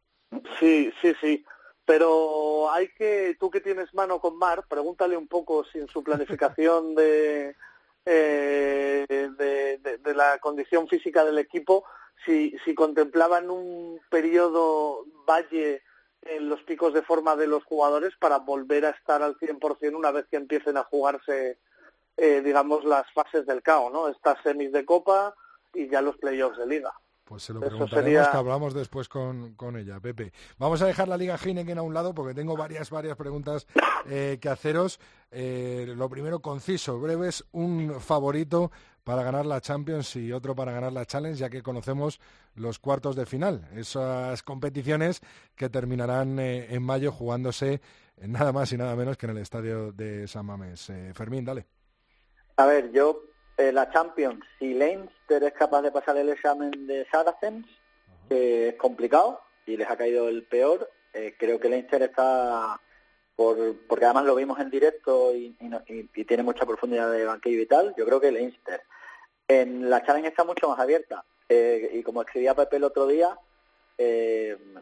Sí, sí, sí pero hay que, tú que tienes mano con Mar, pregúntale un poco si en su planificación de, eh, de, la condición física del equipo, si, si contemplaban un periodo valle en los picos de forma de los jugadores para volver a estar al 100% una vez que empiecen a jugarse, eh, digamos, las fases del CAO, ¿no? Estas semis de Copa y ya los playoffs de Liga. Pues se lo preguntaremos que hablamos después con, con, ella, Pepe. Vamos a dejar la Liga Heineken a un lado porque tengo varias, varias preguntas eh, que haceros. Eh, lo primero, conciso, breves, un favorito para ganar la Champions y otro para ganar la Challenge, ya que conocemos los cuartos de final, esas competiciones que terminarán eh, en mayo jugándose nada más y nada menos que en el estadio de San Mamés. Fermín, dale. A ver, yo eh, la Champions, si Leinster es capaz de pasar el examen de Saracens, que es complicado y les ha caído el peor, eh, creo que Leinster está, por, porque además lo vimos en directo y, tiene mucha profundidad de banquillo y tal, yo creo que Leinster. En la Challenge está mucho más abierta. Eh, y como escribía Pepe el otro día,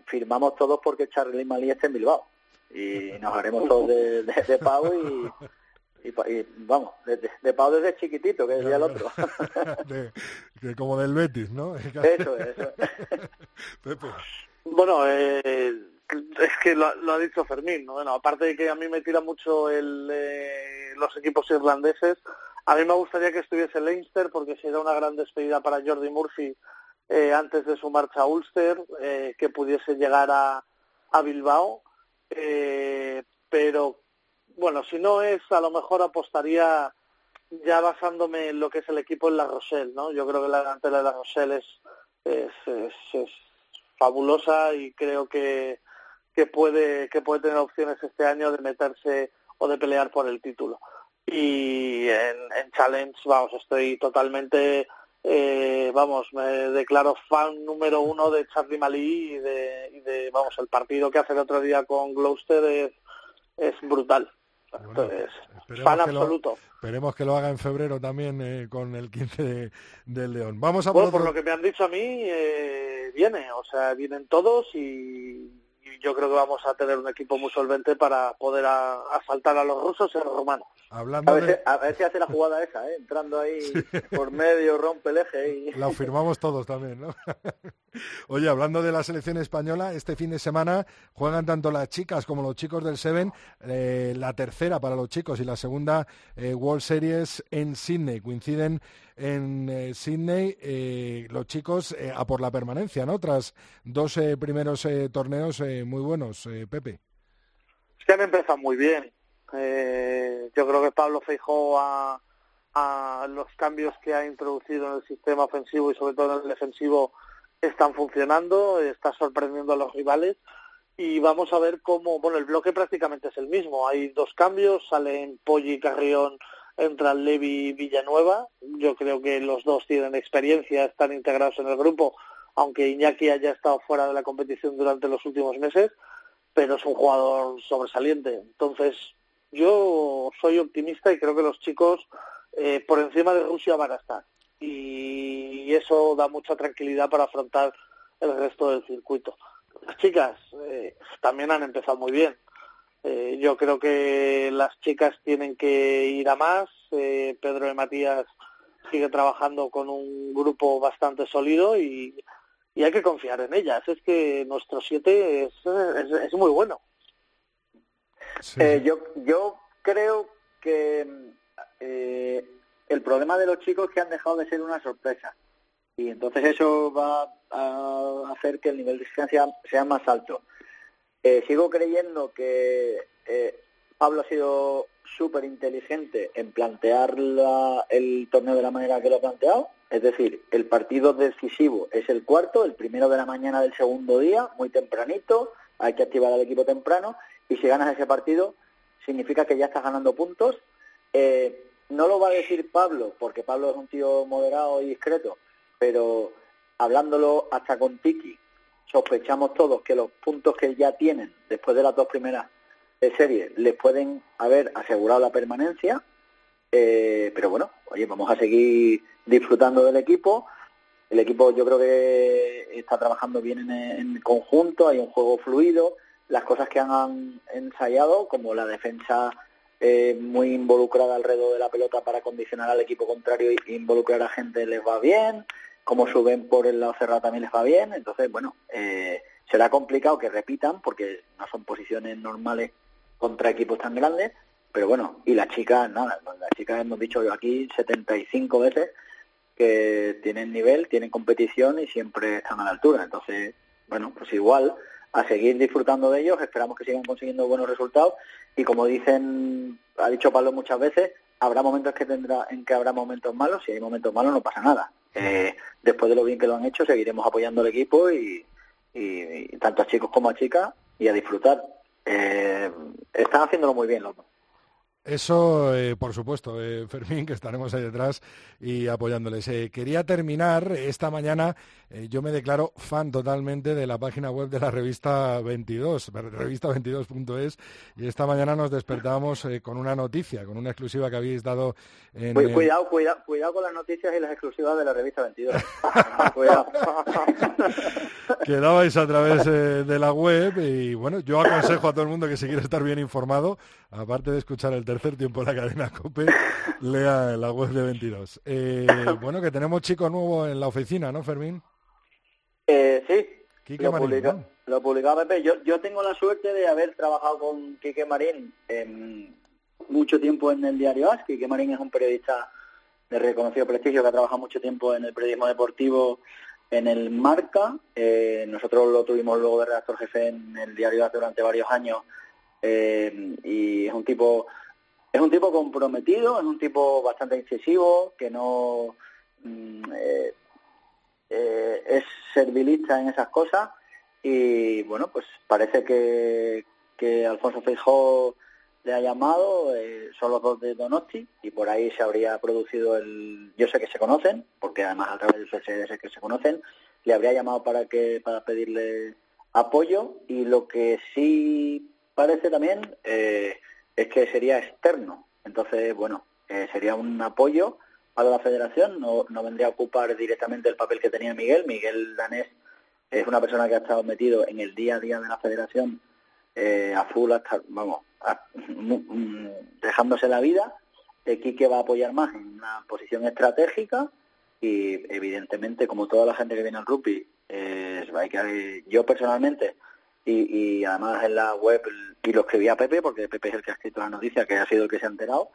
firmamos todos porque Charlie Malí esté en Bilbao. Y nos haremos todos de, de, Pau y Y, vamos, de, de, de Pau desde chiquitito, que decía el Claro, otro. De- que como del Betis, ¿no? Eso es, eso. Pepe. Bueno, eh, es que lo, lo ha dicho Fermín, ¿no? Bueno, aparte de que a mí me tira mucho el, eh, los equipos irlandeses, a mí me gustaría que estuviese Leinster porque sería una gran despedida para Jordi Murphy eh, antes de su marcha a Ulster, eh, que pudiese llegar a, a Bilbao, eh, pero bueno, si no es, a lo mejor apostaría ya basándome en lo que es el equipo en La Rochelle, ¿no? Yo creo que la delantera de La Rochelle es, es, es, fabulosa y creo que, que puede que puede tener opciones este año de meterse o de pelear por el título. Y en, en Challenge, vamos, estoy totalmente, eh, vamos, me declaro fan número uno de Charlie Malí y de, vamos, el partido que hace el otro día con Gloucester es, es brutal. Entonces, Esperemos fan que lo- absoluto. Esperemos que lo haga en febrero también eh, con el 15 de, del León. Vamos a Bueno, por por otro- lo que me han dicho a mí, eh, viene, o sea, vienen todos y yo creo que vamos a tener un equipo muy solvente para poder a- asaltar a los rusos y a los romanos. Hablando A ver, de... si, a ver si hace la jugada esa, ¿eh? entrando ahí por medio, rompe el eje y... La firmamos todos también, ¿no? Oye, hablando de la selección española, este fin de semana juegan tanto las chicas como los chicos del Seven, eh, la tercera para los chicos y la segunda eh, World Series en Sydney. Coinciden en eh, Sydney eh, los chicos eh, a por la permanencia, ¿no? Tras dos eh, primeros torneos muy buenos, Pepe. Es que han empezado muy bien. Yo creo que Pablo Feijó a, a los cambios que ha introducido en el sistema ofensivo y sobre todo en el defensivo están funcionando, está sorprendiendo a los rivales y vamos a ver cómo, bueno, el bloque prácticamente es el mismo. Hay dos cambios, salen Polly y Carrión, entran Levi Villanueva. Yo creo que los dos tienen experiencia, están integrados en el grupo, aunque Iñaki haya estado fuera de la competición durante los últimos meses pero es un jugador sobresaliente. Entonces, yo soy optimista y creo que los chicos eh, por encima de Rusia van a estar. Y eso da mucha tranquilidad para afrontar el resto del circuito. Las chicas eh, también han empezado muy bien. Eh, yo creo que las chicas tienen que ir a más. Eh, Pedro de Matías sigue trabajando con un grupo bastante sólido y, y hay que confiar en ellas. Es que nuestro 7 es, es, es muy bueno. Eh, yo, yo creo que eh, el problema de los chicos es que han dejado de ser una sorpresa. Y entonces eso va a hacer que el nivel de exigencia sea más alto. Eh, sigo creyendo que eh, Pablo ha sido súper inteligente en plantear la- el torneo de la manera que lo ha planteado. Es decir, el partido decisivo es el cuarto, el primero de la mañana del segundo día, muy tempranito, hay que activar al equipo temprano y si ganas ese partido significa que ya estás ganando puntos. Eh, no lo va a decir Pablo, porque Pablo es un tío moderado y discreto, pero hablándolo hasta con Tiki, sospechamos todos que los puntos que ya tienen después de las dos primeras de serie les pueden haber asegurado la permanencia, eh, pero bueno, oye, vamos a seguir disfrutando del equipo. El equipo yo creo que está trabajando bien en, en conjunto, hay un juego fluido, las cosas que han ensayado, como la defensa eh, muy involucrada alrededor de la pelota para condicionar al equipo contrario e involucrar a gente les va bien, como suben por el lado cerrado también les va bien, entonces bueno, eh, será complicado que repitan porque no son posiciones normales contra equipos tan grandes, pero bueno, y las chicas, nada, las chicas hemos dicho aquí 75 veces que tienen nivel, tienen competición y siempre están a la altura, entonces bueno, pues igual a seguir disfrutando de ellos, esperamos que sigan consiguiendo buenos resultados y como dicen, ha dicho Pablo muchas veces, habrá momentos que tendrá, en que habrá momentos malos, si hay momentos malos no pasa nada. Eh, después de lo bien que lo han hecho, seguiremos apoyando al equipo y, y- tanto a chicos como a chicas y a disfrutar. Eh, están haciéndolo muy bien los. Eso, eh, por supuesto, eh, Fermín, que estaremos ahí detrás y apoyándoles. Eh, quería terminar esta mañana, eh, yo me declaro fan totalmente de la página web de la revista 22, revista22.es, y esta mañana nos despertábamos con una noticia, con una exclusiva que habéis dado en... Cu- Cuidado, cuidado, cuidado con las noticias y las exclusivas de la revista 22. cuidado. que dabais a través de la web y bueno, yo aconsejo a todo el mundo que si quiere estar bien informado, aparte de escuchar el tercer tercer tiempo en la cadena COPE, lea en la web de 22. Eh, bueno, que tenemos chico nuevo en la oficina, ¿no, Fermín? Eh, sí, Quique lo, Marín, publica- ¿no? lo publicaba Pepe. Yo, yo tengo la suerte de haber trabajado con Quique Marín en mucho tiempo en el diario AS. Quique Marín es un periodista de reconocido prestigio que ha trabajado mucho tiempo en el periodismo deportivo en el Marca. Eh, nosotros lo tuvimos luego de redactor jefe en el diario AS durante varios años eh, y es un tipo es un tipo comprometido, es un tipo bastante incisivo, que no mm, eh, eh, es servilista en esas cosas. Y bueno, pues parece que, que Alfonso Feijó le ha llamado, eh, son los dos de Donosti y por ahí se habría producido el, yo sé que se conocen, porque además a través del CSD que se conocen, le habría llamado para que para pedirle apoyo. Y lo que sí parece también eh, es que sería externo, entonces bueno, eh, sería un apoyo para la federación, no, no vendría a ocupar directamente el papel que tenía Miguel, Miguel Danés es una persona que ha estado metido en el día a día de la federación eh, a full hasta, vamos, a- mm, dejándose la vida. Quique va a apoyar más en una posición estratégica y evidentemente como toda la gente que viene al rugby, eh, hay que, yo personalmente y, y además en la web y lo escribí a Pepe porque Pepe es el que ha escrito la noticia, que ha sido el que se ha enterado,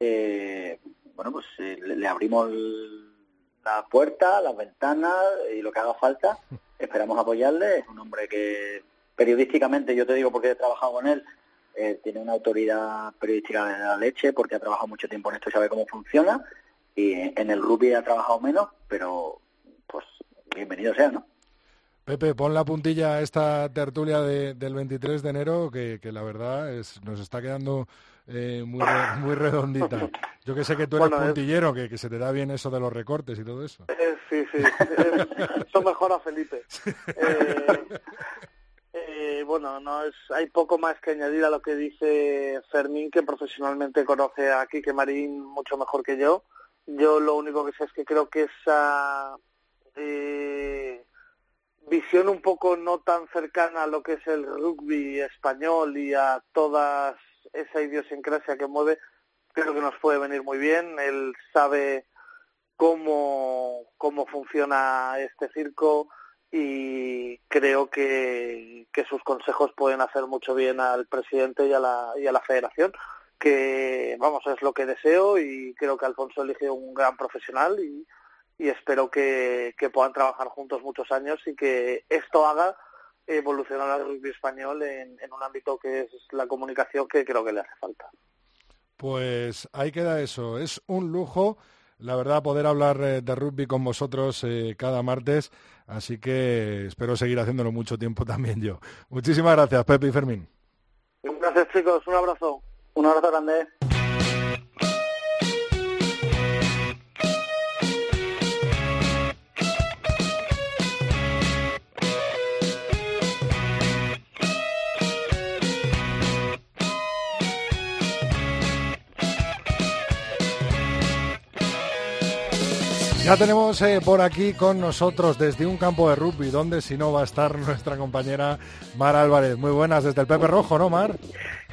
eh, bueno, pues eh, le, le abrimos el- la puerta, las ventanas y lo que haga falta. Esperamos apoyarle. Es un hombre que periodísticamente, yo te digo porque he trabajado con él, eh, tiene una autoridad periodística de la leche porque ha trabajado mucho tiempo en esto y sabe cómo funciona. Y en el rugby ha trabajado menos, pero pues bienvenido sea, ¿no? Pepe, pon la puntilla a esta tertulia de- del 23 de enero, que, que la verdad es, nos está quedando eh, muy, re- muy redondita. Yo que sé que tú eres Bueno, es- puntillero, que, que se te da bien eso de los recortes y todo eso. Eh, sí, sí. Eso mejora a Felipe. Eh, bueno, no es, hay poco más que añadir a lo que dice Fermín, que profesionalmente conoce a Quique Marín mucho mejor que yo. Yo lo único que sé es que creo que esa eh, visión un poco no tan cercana a lo que es el rugby español y a toda esa idiosincrasia que mueve, creo que nos puede venir muy bien. Él sabe cómo, cómo funciona este circo y creo que, que sus consejos pueden hacer mucho bien al presidente y a la, y a la federación, que vamos, es lo que deseo y creo que Alfonso elige un gran profesional y, y espero que, que puedan trabajar juntos muchos años y que esto haga evolucionar al rugby español en, en un ámbito que es la comunicación que creo que le hace falta. Pues ahí queda eso. Es un lujo, la verdad, poder hablar eh, de rugby con vosotros eh, cada martes. Así que espero seguir haciéndolo mucho tiempo también yo. Muchísimas gracias, Pepe y Fermín. Gracias chicos, un abrazo. Un abrazo grande. Ya tenemos eh, por aquí con nosotros desde un campo de rugby, donde si no va a estar nuestra compañera Mar Álvarez. Muy buenas, desde el Pepe Rojo, ¿no, Mar?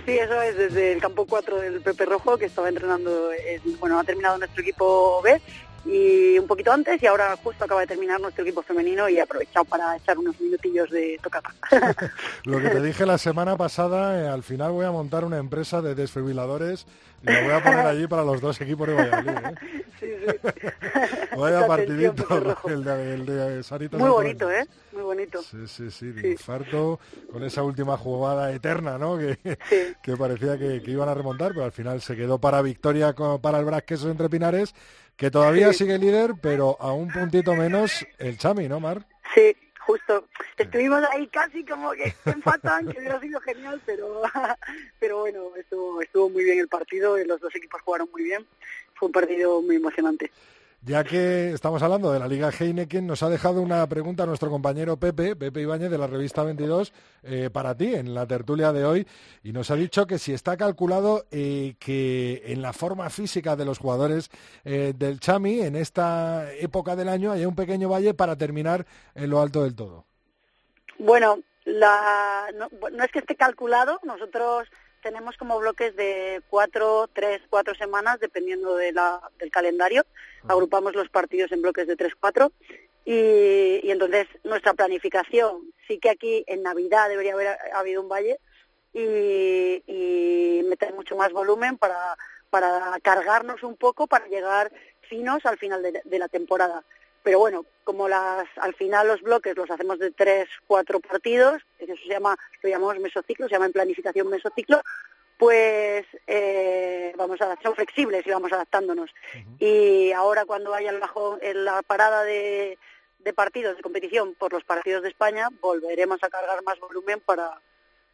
Sí, eso es, desde el campo 4 del Pepe Rojo, que estaba entrenando, el- bueno, ha terminado nuestro equipo B y un poquito antes y ahora justo acaba de terminar nuestro equipo femenino y he aprovechado para echar unos minutillos de tocata. Lo que te dije la semana pasada, eh, al final voy a montar una empresa de desfibriladores y lo voy a poner allí para los dos equipos de Valladolid. ¿eh? sí, sí. Vaya partidito el de, el de Sarita Muy bonito, ¿eh? Muy bonito. Sí, sí, sí, de infarto, con esa última jugada eterna, ¿no? Que, que parecía que, que iban a remontar, pero al final se quedó para victoria para el Brasqueso entre Pinares, que todavía sigue líder, pero a un puntito menos el Chami, ¿no, Mar? Sí, justo. Estuvimos ahí casi como que empatan, que hubiera sido genial, pero pero bueno, estuvo, estuvo muy bien el partido, los dos equipos jugaron muy bien. Fue un partido muy emocionante. Ya que estamos hablando de la Liga Heineken, nos ha dejado una pregunta nuestro compañero Pepe, Pepe Ibáñez de la revista 22, eh, para ti en la tertulia de hoy, y nos ha dicho que si está calculado eh, que en la forma física de los jugadores eh, del Chami, en esta época del año, haya un pequeño valle para terminar en lo alto del todo. Bueno, la, no es que esté calculado, nosotros tenemos como bloques de cuatro, tres, cuatro semanas, dependiendo de la, del calendario. Agrupamos los partidos en bloques de tres, cuatro. Y, y entonces nuestra planificación, sí que aquí en Navidad debería haber habido un valle y, y meter mucho más volumen para, para cargarnos un poco, para llegar finos al final de, de la temporada. Pero bueno, como las, al final los bloques los hacemos de tres, cuatro partidos, eso se llama, lo llamamos mesociclo, se llama en planificación mesociclo, pues eh, vamos a ser flexibles y vamos adaptándonos. Y ahora cuando haya el bajón, en la parada de, de partidos de competición por los partidos de España, volveremos a cargar más volumen para,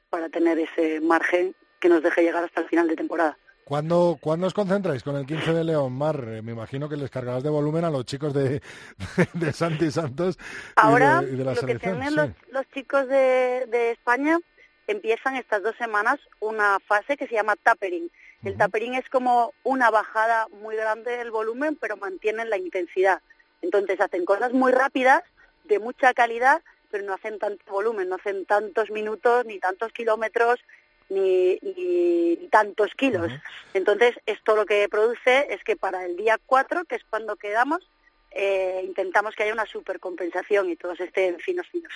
para tener ese margen que nos deje llegar hasta el final de temporada. ¿Cuándo, ¿Cuándo os concentráis con el 15 de León, Mar? Eh, me imagino que les cargarás de volumen a los chicos de, de Santi Santos y Ahora, de, y de la lo que selección. tienen sí. los, los chicos de, de España empiezan estas dos semanas una fase que se llama tapering. El tapering es como una bajada muy grande del volumen, pero mantienen la intensidad. Entonces hacen cosas muy rápidas, de mucha calidad, pero no hacen tanto volumen, no hacen tantos minutos, ni tantos kilómetros, ni, ni tantos kilos. Entonces, esto lo que produce es que para el día 4, que es cuando quedamos, eh, intentamos que haya una supercompensación y todos estén finos finos.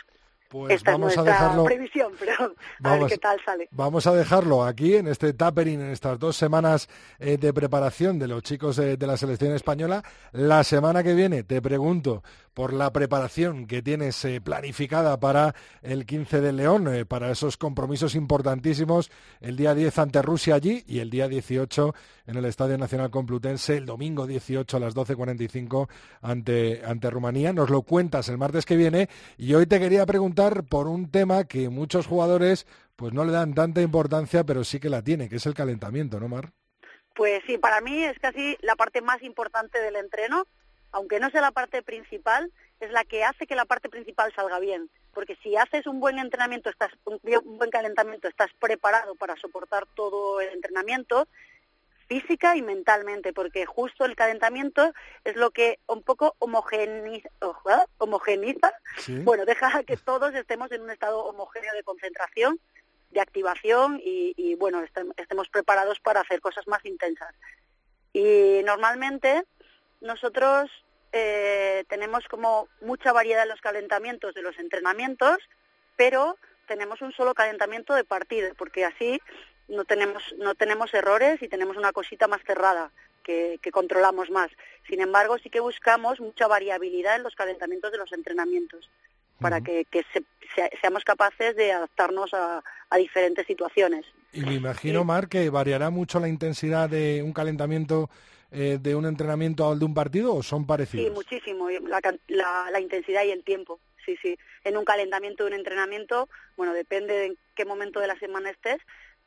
Pues Esta vamos es a dejarlo. previsión, pero a ver Vamos- qué tal sale. Vamos a dejarlo aquí en este tapering, en estas dos semanas eh, de preparación de los chicos de, de la selección española. La semana que viene te pregunto por la preparación que tienes eh, planificada para el 15 de León, eh, para esos compromisos importantísimos, el día 10 ante Rusia allí y el día 18 en el Estadio Nacional Complutense, el domingo 18 a las 12.45 ante, ante Rumanía. Nos lo cuentas el martes que viene y hoy te quería preguntar por un tema que muchos jugadores pues no le dan tanta importancia, pero sí que la tiene, que es el calentamiento, ¿no, Mar? Pues sí, para mí es casi la parte más importante del entreno, aunque no sea la parte principal, es la que hace que la parte principal salga bien. Porque si haces un buen entrenamiento, estás un un buen calentamiento, estás preparado para soportar todo el entrenamiento, física y mentalmente, porque justo el calentamiento es lo que un poco homogeniza, ojo, homogeniza Sí. bueno, deja que todos estemos en un estado homogéneo de concentración, de activación y, y, bueno, estem- estemos preparados para hacer cosas más intensas. Y normalmente nosotros eh, tenemos como mucha variedad en los calentamientos de los entrenamientos, pero tenemos un solo calentamiento de partido, porque así no tenemos, no tenemos errores y tenemos una cosita más cerrada que, que controlamos más. Sin embargo, sí que buscamos mucha variabilidad en los calentamientos de los entrenamientos para que, que se- sea- seamos capaces de adaptarnos a, a diferentes situaciones. Y me imagino, Mar, que variará mucho la intensidad de un calentamiento eh, de un entrenamiento al de un partido o son Sí, parecidos. muchísimo, y la, la, la intensidad y el tiempo. Sí, sí. En un calentamiento, de un entrenamiento, bueno, depende de en qué momento de la semana estés,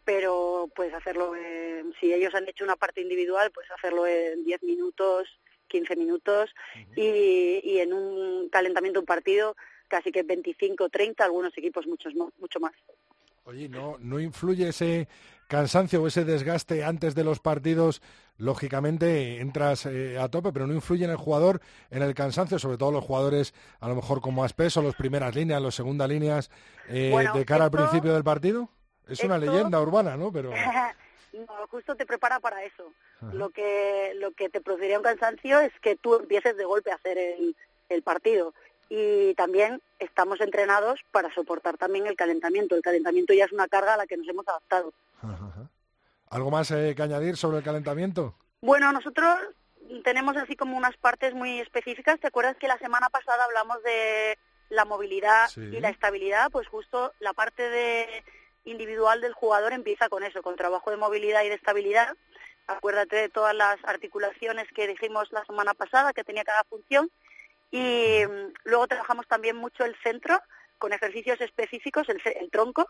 pero puedes hacerlo, en- si ellos han hecho una parte individual, pues hacerlo en 10 minutos, 15 minutos, y, y en un calentamiento, un partido, casi que 25, 30, algunos equipos muchos, mucho más. Oye, ¿no, ¿no influye ese cansancio o ese desgaste antes de los partidos? Lógicamente entras eh, a tope, pero no influye en el jugador, en el cansancio, sobre todo los jugadores a lo mejor con más peso, los primeras líneas, los segundas líneas, eh, Bueno, de cara esto- al principio del partido. Es una leyenda urbana, ¿no? Pero no, justo te prepara para eso. Ajá. Lo que lo que te produciría un cansancio es que tú empieces de golpe a hacer el, el partido. Y también estamos entrenados para soportar también el calentamiento. El calentamiento ya es una carga a la que nos hemos adaptado. ¿algo más eh, que añadir sobre el calentamiento? Bueno, nosotros tenemos así como unas partes muy específicas. ¿Te acuerdas que la semana pasada hablamos de la movilidad Sí. y la estabilidad? Pues justo la parte de individual del jugador empieza con eso, con trabajo de movilidad y de estabilidad. Acuérdate de todas las articulaciones que dijimos la semana pasada que tenía cada función. Y mm, luego trabajamos también mucho el centro con ejercicios específicos, el, el tronco,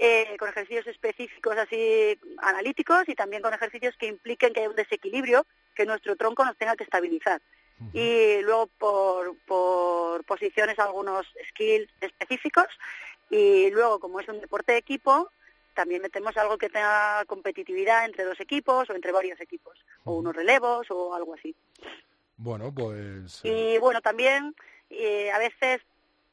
eh, con ejercicios específicos así analíticos y también con ejercicios que impliquen que haya un desequilibrio, que nuestro tronco nos tenga que estabilizar. Y luego por, por posiciones algunos skills específicos y luego como es un deporte de equipo, también metemos algo que tenga competitividad entre dos equipos o entre varios equipos, o unos relevos o algo así. Bueno, pues... Y bueno, también eh, a veces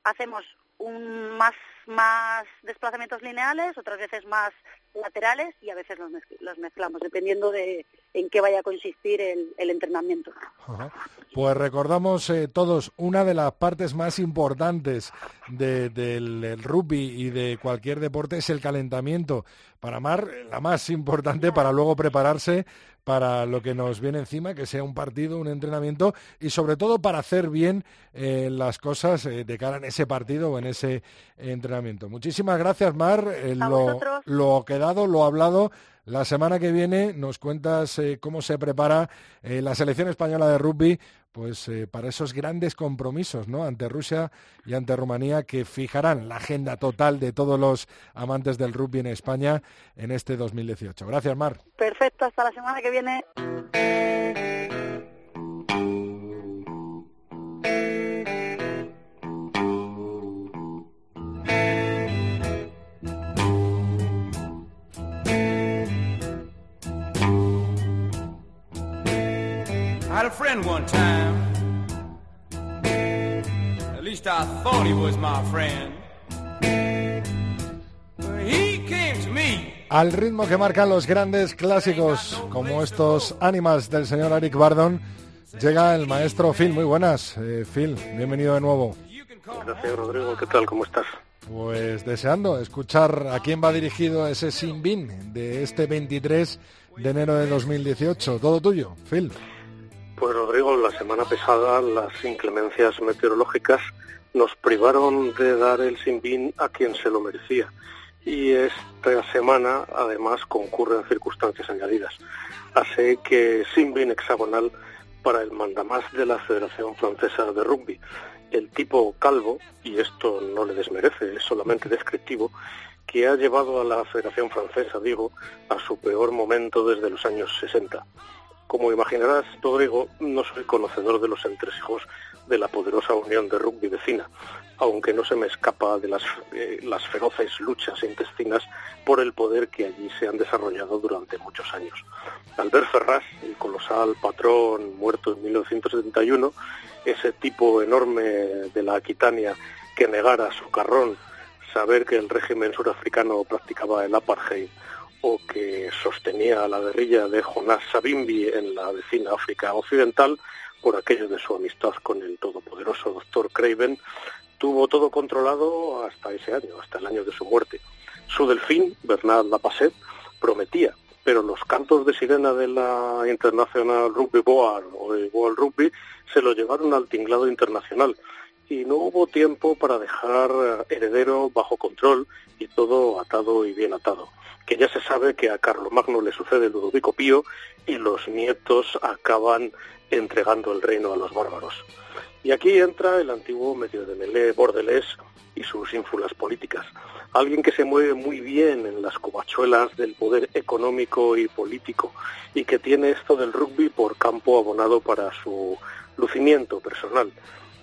hacemos un más más desplazamientos lineales, otras veces más laterales y a veces los, mezc- los mezclamos, dependiendo de en qué vaya a consistir el, entrenamiento. Pues recordamos eh, todos, una de las partes más importantes de- del rugby y de cualquier deporte es el calentamiento. Para Mar, la más importante para luego prepararse para lo que nos viene encima, que sea un partido, un entrenamiento y sobre todo para hacer bien eh, las cosas eh, de cara en ese partido o en ese entrenamiento. Muchísimas gracias, Mar. Eh, lo, lo quedado, lo hablado. La semana que viene nos cuentas eh, cómo se prepara eh, la selección española de rugby pues eh, para esos grandes compromisos ¿no? ante Rusia y ante Rumanía que fijarán la agenda total de todos los amantes del rugby en España en este 2018. Gracias, Mar. Perfecto, hasta la semana que viene. I had a friend one time. At least I thought he was my friend. But he came to me. Al ritmo que marcan los grandes clásicos como estos Animals del señor Eric Bardon, llega el maestro Phil. Muy buenas, eh, Phil. Bienvenido de nuevo. Gracias, Rodrigo. ¿Qué tal? ¿Cómo estás? Pues deseando escuchar a quién va dirigido ese Sin Bin de este 23 de enero de 2018. Todo tuyo, Phil. Pues, Rodrigo, la semana pasada las inclemencias meteorológicas nos privaron de dar el Sinbin a quien se lo merecía. Y esta semana, además, concurren circunstancias añadidas. Así que Sinbin hexagonal para el mandamás de la Federación Francesa de Rugby. El tipo calvo, y esto no le desmerece, es solamente descriptivo, que ha llevado a la Federación Francesa, digo, a su peor momento desde los años 60. Como imaginarás, Rodrigo, no soy conocedor de los entresijos de la poderosa Unión de Rugby vecina, aunque no se me escapa de las, eh, feroces luchas intestinas por el poder que allí se han desarrollado durante muchos años. Albert Ferraz, el colosal patrón muerto en 1971, ese tipo enorme de la Aquitania que negara su carrón saber que el régimen surafricano practicaba el apartheid o que sostenía la guerrilla de Jonas Savimbi en la vecina África Occidental por aquello de su amistad con el todopoderoso doctor Craven, tuvo todo controlado hasta ese año, hasta el año de su muerte. Su delfín, Bernard Lapasset, prometía, pero los cantos de sirena de la International Rugby Board o de World Rugby se lo llevaron al tinglado internacional y no hubo tiempo para dejar eh, heredero bajo control y todo atado y bien atado. Que ya se sabe que a Carlomagno le sucede Ludovico Pío y los nietos acaban entregando el reino a los bárbaros. Y aquí entra el antiguo medio de melé bordelés y sus ínfulas políticas. Alguien que se mueve muy bien en las covachuelas del poder económico y político y que tiene esto del rugby por campo abonado para su lucimiento personal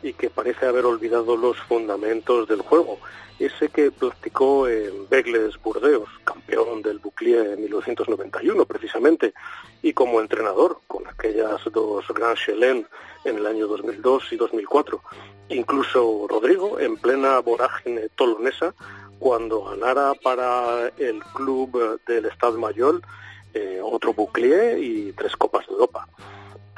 y que parece haber olvidado los fundamentos del juego, ese que practicó en Begles Burdeos, campeón del Bouclier en 1991 precisamente, y como entrenador con aquellas dos Grand Chelem en el año 2002 y 2004. Incluso Rodrigo, en plena vorágine tolonesa, cuando ganara para el club del Estado Mayor eh, otro Bouclier y tres Copas de Europa.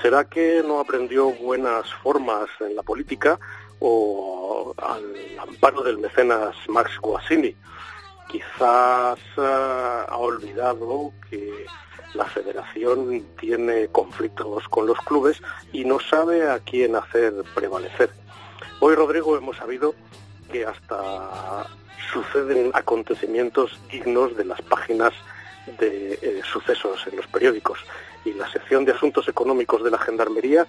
¿Será que no aprendió buenas formas en la política o al amparo del mecenas Max Guasini? Quizás uh, ha olvidado que la federación tiene conflictos con los clubes y no sabe a quién hacer prevalecer. Hoy, Rodrigo, hemos sabido que hasta suceden acontecimientos dignos de las páginas de eh, sucesos en los periódicos y la sección de asuntos económicos de la Gendarmería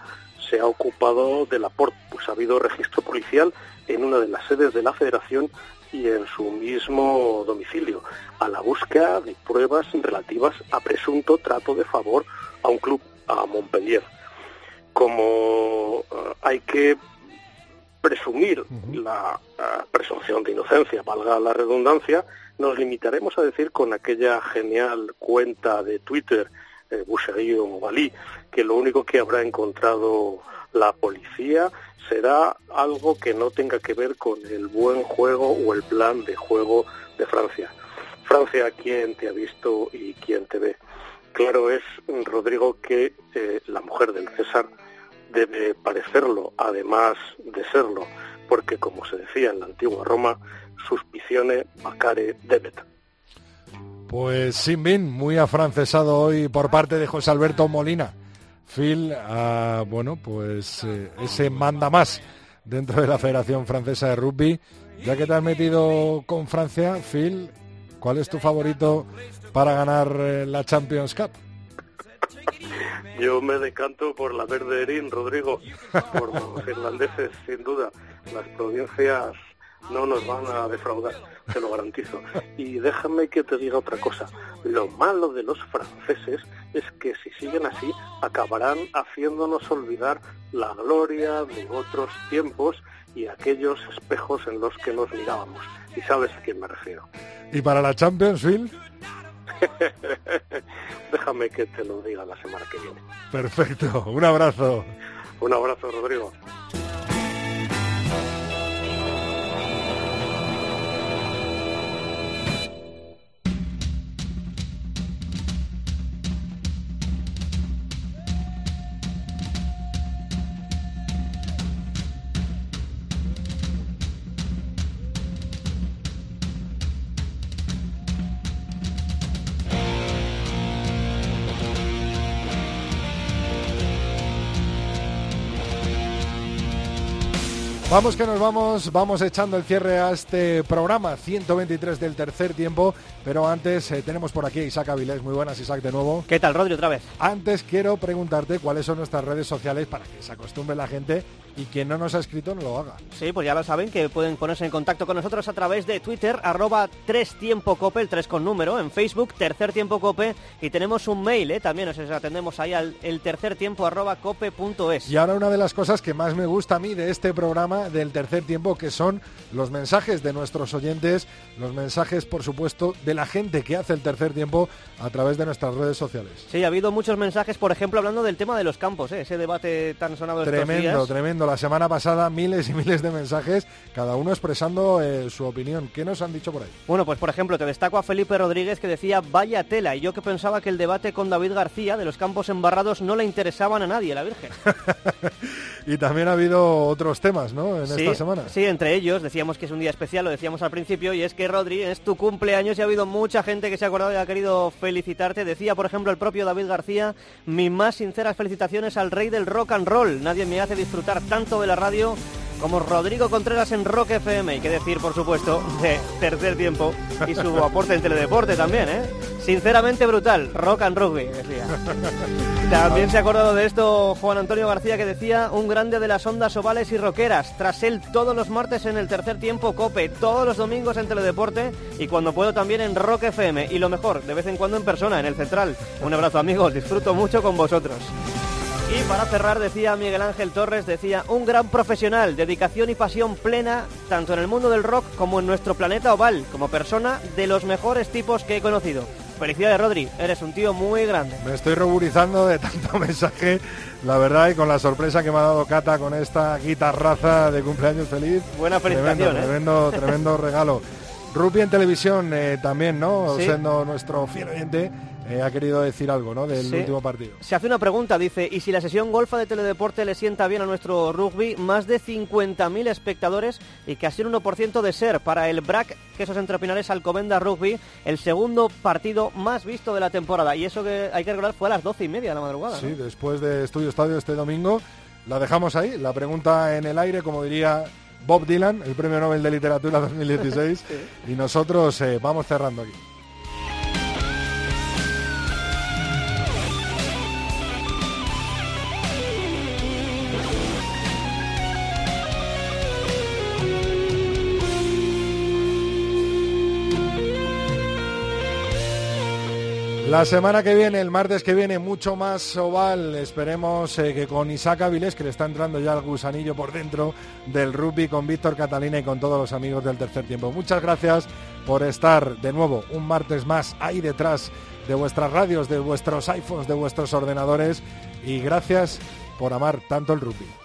se ha ocupado del aporte, pues ha habido registro policial en una de las sedes de la Federación y en su mismo domicilio, a la búsqueda de pruebas relativas a presunto trato de favor a un club, a Montpellier. Como uh, hay que presumir la uh, presunción de inocencia, valga la redundancia, nos limitaremos a decir con aquella genial cuenta de Twitter, eh, Boucherie o Movalí, que lo único que habrá encontrado La policía será algo que no tenga que ver con el buen juego o el plan de juego de Francia. Francia, ¿quién te ha visto y quién te ve? Claro es, Rodrigo, que eh, la mujer del César debe parecerlo, además de serlo, porque como se decía en la antigua Roma, suspicione macare debet. Pues sin bin, muy afrancesado hoy por parte de José Alberto Molina. Phil, ah, bueno, pues eh, ese manda más dentro de la Federación Francesa de Rugby. Ya que te has metido con Francia, Phil, ¿cuál es tu favorito para ganar eh, la Champions Cup? Yo me decanto por la verde Erin, Rodrigo, por los irlandeses, sin duda. Las provincias no nos van a defraudar, te lo garantizo. Y déjame que te diga otra cosa. Lo malo de los franceses es que si siguen así acabarán haciéndonos olvidar la gloria de otros tiempos y aquellos espejos en los que nos mirábamos. Y sabes a quién me refiero. ¿Y para la Champions, Phil? Déjame que te lo diga la semana que viene. Perfecto, un abrazo. Un abrazo, Rodrigo. Vamos que nos vamos, vamos echando el cierre a este programa 123 del tercer tiempo, pero antes eh, tenemos por aquí a Isaac Avilés. Muy buenas, Isaac, de nuevo. ¿Qué tal, Rodri, otra vez? Antes quiero preguntarte cuáles son nuestras redes sociales para que se acostumbre la gente y quien no nos ha escrito no lo haga. Sí, pues ya lo saben, que pueden ponerse en contacto con nosotros a través de Twitter, arroba tres tiempo cope, el 3 con número, en Facebook, tercer tiempo cope, y tenemos un mail, ¿eh? también os atendemos ahí al el tercer tiempo arroba cope.es. Y ahora una de las cosas que más me gusta a mí de este programa del tercer tiempo, que son los mensajes de nuestros oyentes, los mensajes, por supuesto, de la gente que hace el tercer tiempo a través de nuestras redes sociales. Sí, ha habido muchos mensajes, por ejemplo, hablando del tema de los campos, ¿eh? ese debate tan sonado estos Tremendo, días. tremendo. La semana pasada miles y miles de mensajes, cada uno expresando eh, su opinión. ¿Qué nos han dicho por ahí? Bueno, pues por ejemplo, te destaco a Felipe Rodríguez que decía vaya tela, y yo que pensaba que el debate con David García de los campos embarrados no le interesaban a nadie, la Virgen. Y también ha habido otros temas, ¿no? En Sí, esta semana. Sí, entre ellos decíamos que es un día especial, lo decíamos al principio, y es que Rodri, es tu cumpleaños y ha habido mucha gente que se ha acordado y ha querido felicitarte. Decía, por ejemplo, el propio David García, mis más sinceras felicitaciones al rey del rock and roll. Nadie me hace disfrutar tanto de la radio como Rodrigo Contreras en Rock FM. Y qué decir, por supuesto, de tercer tiempo y su aporte en teledeporte también, ¿eh? Sinceramente brutal, rock and rugby, decía. También se ha acordado de esto Juan Antonio García que decía un grande de las ondas ovales y roqueras. Tras él todos los martes en el tercer tiempo Cope, todos los domingos en Teledeporte y cuando puedo también en Rock FM. Y lo mejor, de vez en cuando en persona, en el Central. Un abrazo amigos, disfruto mucho con vosotros. Y para cerrar decía Miguel Ángel Torres, decía un gran profesional, dedicación y pasión plena, tanto en el mundo del rock como en nuestro planeta oval, como persona de los mejores tipos que he conocido. Felicidades Rodri, eres un tío muy grande. Me estoy ruborizando de tanto mensaje, la verdad, y con la sorpresa que me ha dado Cata con esta guitarraza de cumpleaños feliz. Buena felicitación, Tremendo, ¿eh? tremendo, tremendo regalo. Rugby en televisión eh, también, ¿no? Sí. Siendo nuestro fiel oyente, eh, ha querido decir algo, ¿no? Del Sí. último partido. Se hace una pregunta, dice, ¿y si la sesión golfa de Teledeporte le sienta bien a nuestro rugby? Más de 50.000 espectadores y casi un 1% de ser para el BRAC, Quesos Entre Pinares Alcobenda Rugby, el segundo partido más visto de la temporada. Y eso que hay que recordar fue a las 12 y media de la madrugada. Sí, ¿no? después de Estudio Estadio este domingo, la dejamos ahí, la pregunta en el aire, como diría Bob Dylan, el Premio Nobel de Literatura 2016, y nosotros eh, vamos cerrando aquí. La semana que viene, el martes que viene, mucho más oval. Esperemos eh, que con Isaac Avilés, que le está entrando ya el gusanillo por dentro del rugby, con Víctor Catalina y con todos los amigos del tercer tiempo. Muchas gracias por estar de nuevo un martes más ahí detrás de vuestras radios, de vuestros iPhones, de vuestros ordenadores y gracias por amar tanto el rugby.